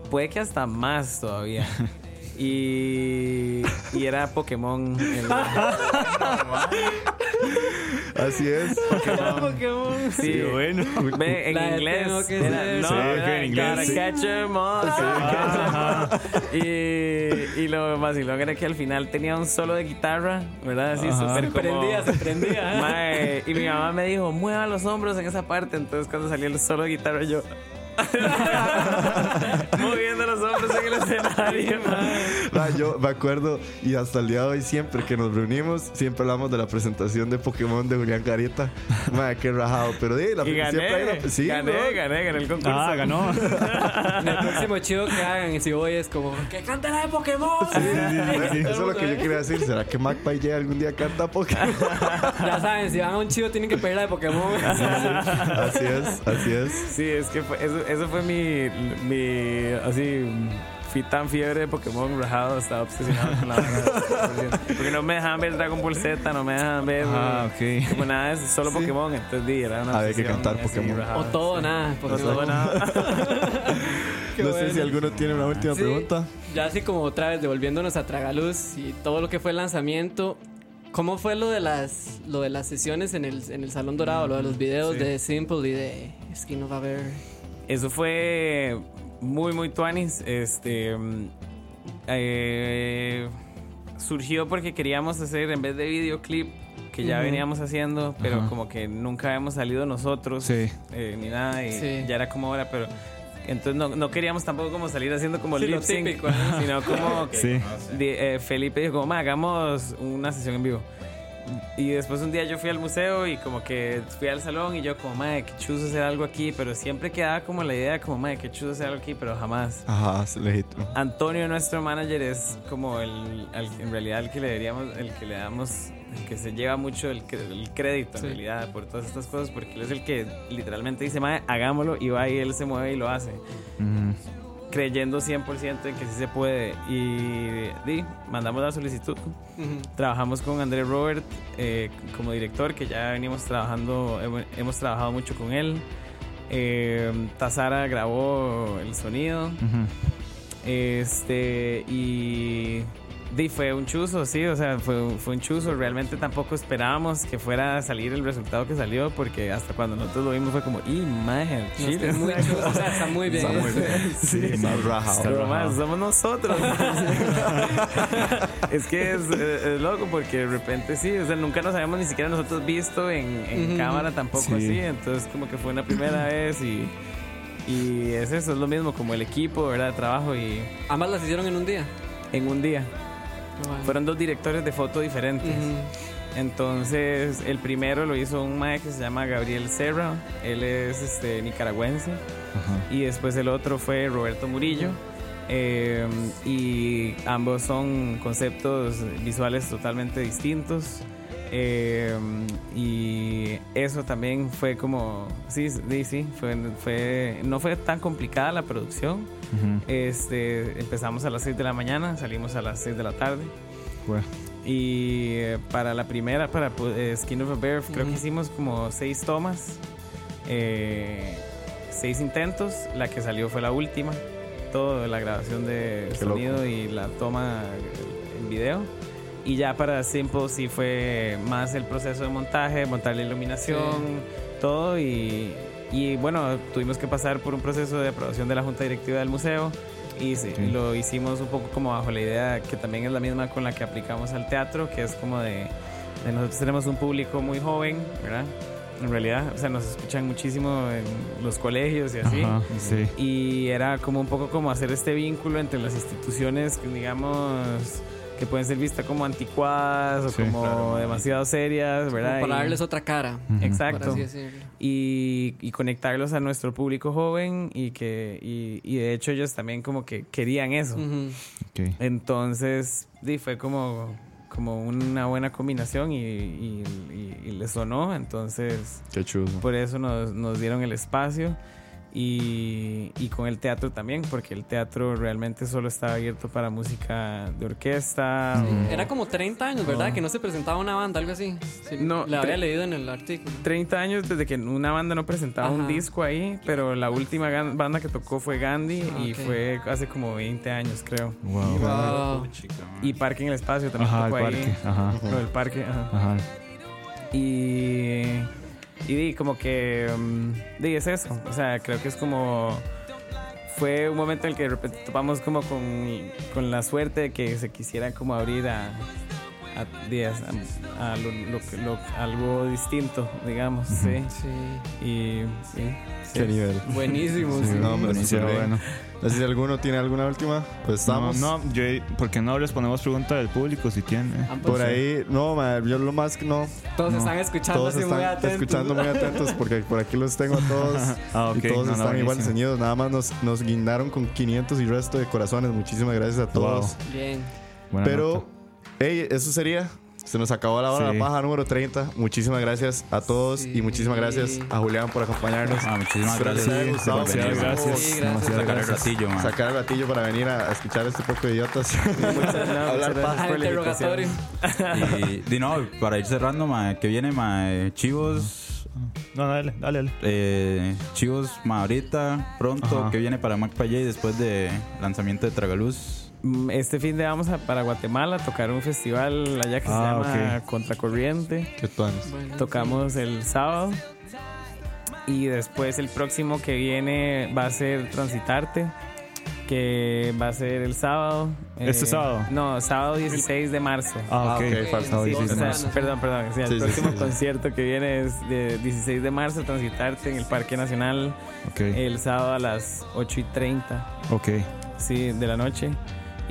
Puede que hasta más todavía. Y, y era Pokémon. el- Así es. Pokémon. sí, bueno. Ve, en La inglés. tengo que era, ser. no, Sí, era que en inglés, sí. catch 'em all. Y, y lo vacilón era que al final tenía un solo de guitarra, ¿verdad? Así súper Se como- prendía, se prendía. ¿eh? Mae, y mi mamá me dijo, mueva los hombros en esa parte. Entonces cuando salió el solo de guitarra yo... Moviendo los hombros en el escenario. Ah, yo me acuerdo y hasta el día de hoy siempre que nos reunimos siempre hablamos de la presentación de Pokémon de Julián Carita. Madre, qué rajado. Pero di, la Y siempre hay gané, una- sí, gané, ¿no? gané, gané el concurso. Ah, ganó. El próximo chido que hagan, y si voy es como, que cante la de Pokémon. Eso es lo que yo quería decir. ¿Será que Magpie llega algún día a cantar Pokémon? Ya saben, si van a un chido tienen que pedir la de Pokémon. así es, así es. Sí, es que fue- eso, eso fue mi, mi, así, fui tan fiebre de Pokémon rajado, estaba obsesionado con la. Porque no me dejaban ver Dragon Ball Z, no me dejaban ver Ah, ok. como nada, es solo Pokémon, entonces di, era una Había que cantar así, Pokémon. rajada. O todo nada. O todo nada. No sé si alguno tiene una última Sí, pregunta. Ya así como otra vez devolviéndonos a Tragaluz y todo lo que fue el lanzamiento. ¿Cómo fue lo de las lo de las sesiones en el, en el Salón Dorado? Lo de los videos Sí. de Simple y de Skin of a Bear. Eso fue muy, muy tuanis. Este. mm, eh, surgió porque queríamos hacer, en vez de videoclip, que ya veníamos haciendo, pero como que nunca habíamos salido nosotros Sí. eh, ni nada, y Sí. ya era como ahora, pero. Entonces no, no queríamos tampoco como salir haciendo como Sí, lip sync, típico, ajá. sino como que Sí. di- eh, Felipe dijo como, "Ma, hagamos una sesión en vivo. Y después un día yo fui al museo y como que fui al salón y yo como, madre, qué chuzo hacer algo aquí, pero siempre quedaba como la idea como, madre, qué chuzo hacer algo aquí, pero jamás. Ajá, es legítimo. Antonio, nuestro manager, es como el, al- en realidad el que le deberíamos, el que le damos, el que se lleva mucho el, el crédito Sí. en realidad por todas estas cosas, porque él es el que literalmente dice, madre, hagámoslo y va y él se mueve y lo hace Ujú. Creyendo 100% en que sí se puede. Y di, mandamos la solicitud. Trabajamos con André Robert eh, como director, que ya venimos trabajando, hemos, hemos trabajado mucho con él. Eh, Tazara grabó el sonido. Este, y di, fue un chuzo, sí, o sea, fue, fue un chuzo. Realmente tampoco esperábamos que fuera a salir el resultado que salió, porque hasta cuando nosotros lo vimos fue como, que chile". es muy o sea, está muy bien. Está muy bien. Sí, más rajado. Pero más, somos nosotros. es que es, eh, es loco porque de repente sí, o sea, nunca nos habíamos ni siquiera nosotros visto en, cámara tampoco Sí. así. Entonces, como que fue una primera vez y, y es eso, es lo mismo como el equipo, ¿verdad? De trabajo y Ambas las hicieron en un día. en un día. Fueron dos directores de foto diferentes. Entonces, el primero lo hizo un mae que se llama Gabriel Serra. Él es este, nicaragüense. Y después el otro fue Roberto Murillo. Eh, y ambos son conceptos visuales totalmente distintos. Eh, y eso también fue como, sí, sí, sí, fue, fue, no fue tan complicada la producción. Este, empezamos a las 6 de la mañana, salimos a las 6 de la tarde. Bueno. Y eh, para la primera, para pu- eh, Skin of a Bear, creo que hicimos como seis tomas, eh, seis intentos. La que salió fue la última. Todo, la grabación de Qué loco. sonido y la toma en video. Y ya para Simple sí fue más el proceso de montaje, montar la iluminación, todo. Y, y bueno, tuvimos que pasar por un proceso de aprobación de la Junta Directiva del museo. Y sí, Sí. lo hicimos un poco como bajo la idea que también es la misma con la que aplicamos al teatro, que es como de, de nosotros tenemos un público muy joven, ¿verdad? En realidad, o sea, nos escuchan muchísimo en los colegios y así. Ajá, sí. Y era como un poco como hacer este vínculo entre las instituciones, digamos, que pueden ser vistas como anticuadas o Sí, como claro, demasiado serias, ¿verdad? Como para Y- darles otra cara. Ujú. Por Exacto. y, y conectarlos a nuestro público joven y que y, y de hecho ellos también como que querían eso. Ujú. Ok. Entonces, sí, fue como, como una buena combinación y, y, y- y les sonó. Entonces, Qué chulo. por eso nos, nos dieron el espacio. Y, y con el teatro también, porque el teatro realmente solo estaba abierto para música de orquesta. o- Era como 30 años, ¿verdad? Que no se presentaba una banda, algo así. Sí, No, La había leído en el artículo. 30 años desde que una banda no presentaba un Ajá. disco ahí, pero la última banda que tocó fue Gandhi y Ok. fue hace como 20 años, creo. Wow. Wow. Y Parque en el Espacio también Ajá, el tocó parque. ahí. Ajá. Lo del parque, ajá. Ajá. Y, y di, como que, mm, di, es eso. O sea, creo que es como... Fue un momento en el que de repente topamos como con, con la suerte de que se quisiera como abrir a, a, a- a lo- lo que- lo- algo distinto, digamos, sí. Sí. Y sí, sí. Qué nivel. Buenísimo. Sí, sí. no, bien. bueno. No sé si alguno tiene alguna última. Pues estamos. No, no, yo, ¿por qué no respondemos preguntas del público si tiene? Ah, pues, Por ahí, no, ma, yo lo más que no. Todos No. están escuchando Todos así muy están atentos. escuchando muy atentos porque por aquí los tengo a todos. Ah, ok. Y todos No, no, están igual buenísimo. ceñidos. Nada más nos, nos guindaron con 500 y resto de corazones. Muchísimas gracias a todos. Bien. Buena Pero, nota. hey, eso sería. Se nos acabó la hora de Sí. la paja número 30. Muchísimas gracias a todos Sí. y muchísimas gracias a Julián por acompañarnos. Ah, muchísimas Espero les gracias. haya gustado. gracias. Sí, gracias. demasiadas Sacar el ratillo, man. Sacar el ratillo para venir a, escuchar a este poco de idiotas. Muchas, no, muchas Hablar Al por interrogatorio. Y, di, no, para ir cerrando, ma, que viene, ma, chivos, No, dale, dale, dale. eh, chivos, ma, ahorita, pronto, Ajá. que viene para Mac Payay después de lanzamiento de Tragaluz. Mm, Este fin de vamos a, para Guatemala a tocar un festival allá que Ah, se llama ok. Contracorriente. Qué. Bueno, Tocamos el sábado. Y después el próximo que viene va a ser Transitarte, que va a ser el sábado. ¿Este sábado? No, sábado 16 de marzo. Ah, ok. Ah, ok, falta. Ah, Sí, sí, o sí, sea, sí. perdón, perdón. o sea, Sí, el sí, próximo sí. concierto que viene es de 16 de marzo, Transitarte en el Parque Nacional, Ok. el sábado a las 8 y 30 Ok. sí, de la noche.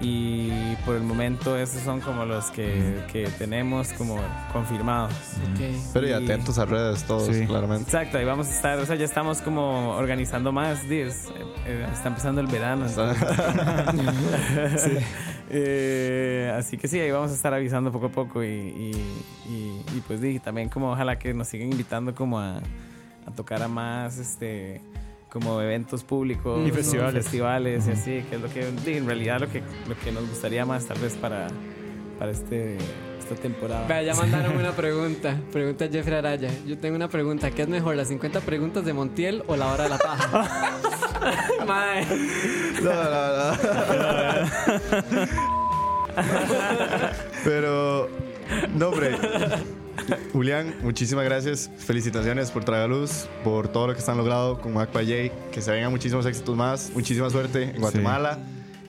Y por el momento esos son como los que, que tenemos como confirmados. Pero y Y- atentos a redes todos, Sí. claramente. Exacto, ahí vamos a estar, o sea, ya estamos como organizando más días. Eh, eh, está empezando el verano. Eh, así que sí, ahí vamos a estar avisando poco a poco y, y, y- y, pues sí, también como ojalá que nos sigan invitando como a, a tocar a más este como eventos públicos Y ¿no? festivales. festivales y así, que es lo que en realidad lo que, lo que nos gustaría más tal vez para, para este, esta temporada. Vea, ya mandaron una pregunta. Pregunta Jeffrey Araya. Yo tengo una pregunta. ¿Qué es mejor, las 50 preguntas de Montiel o la hora de la paja? Mae. No, no, no. Pero, no, hombre. Julián, muchísimas gracias. Felicitaciones por Tragaluz, por todo lo que están logrado con Mac Payay. Que se vengan muchísimos éxitos más. Muchísima suerte en Guatemala.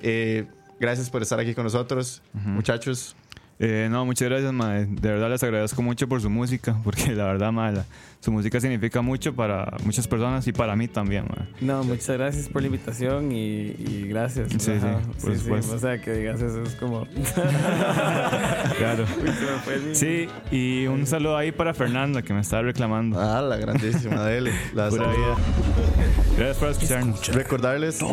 Eh, gracias por estar aquí con nosotros, muchachos. Eh, no, muchas gracias, mae. De verdad les agradezco mucho por su música, porque la verdad, mae, la- su música significa mucho para muchas personas y para mí también, mae. No, muchas gracias por la invitación y, y gracias. Sí, Ajá, sí, por supuesto. O sea, que digas eso es como... Claro. Se me fue el- Sí, y un saludo ahí para Fernanda, que me estaba reclamando. Ah, la grandísima Dele. La Pura vida. Gracias por escucharnos. Recordarles.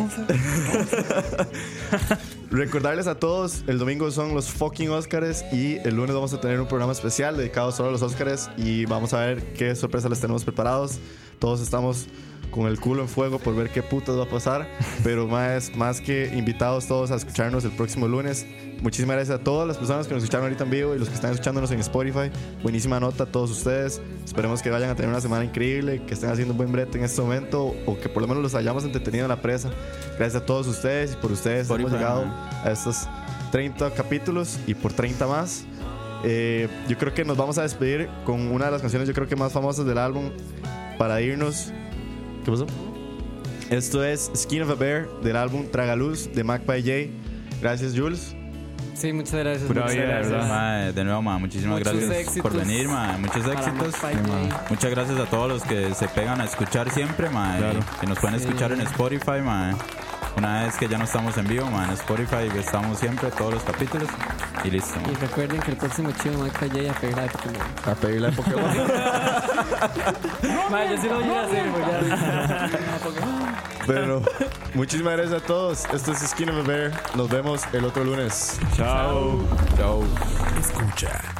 Recordarles a todos, el domingo son los fucking Oscars y el lunes vamos a tener un programa especial dedicado solo a los Oscars y vamos a ver qué sorpresa les tenemos preparados. Todos estamos con el culo en fuego por ver qué putas va a pasar. Pero más, más que invitados todos a escucharnos el próximo lunes. Muchísimas gracias a todas las personas que nos escucharon ahorita en vivo y los que están escuchándonos en Spotify. Buenísima nota a todos ustedes. Esperemos que vayan a tener una semana increíble, que estén haciendo un buen brete en este momento o que por lo menos los hayamos entretenido en la presa. Gracias a todos ustedes y por ustedes hemos Spotify, llegado man. a estos 30 capítulos y por 30 más. Eh, yo creo que nos vamos a despedir con una de las canciones yo creo que más famosas del álbum para irnos. ¿Qué pasó? Esto es Skin of a Bear del álbum Tragaluz de Magpie J. Gracias Jules. Sí, muchas gracias. Pura muchas vida, de gracias. verdad. De nuevo, ma, muchísimas Muchos gracias éxitos por venir, ma, muchos para éxitos. Muchas gracias a todos los que se pegan a escuchar siempre, ma, Claro. que nos pueden Sí. escuchar en Spotify, ma. Una vez que ya no estamos en vivo, ma, en Spotify estamos siempre todos los capítulos y listo. Y recuerden que el próximo chido Magpie J a pedir la de Pokémon. A pedirle a Pokémon. Yo sí lo voy a hacer, ya. Pero muchísimas gracias a todos. Esto es Skin of a Bear. Nos vemos el otro lunes. Chao. Chao. Escucha.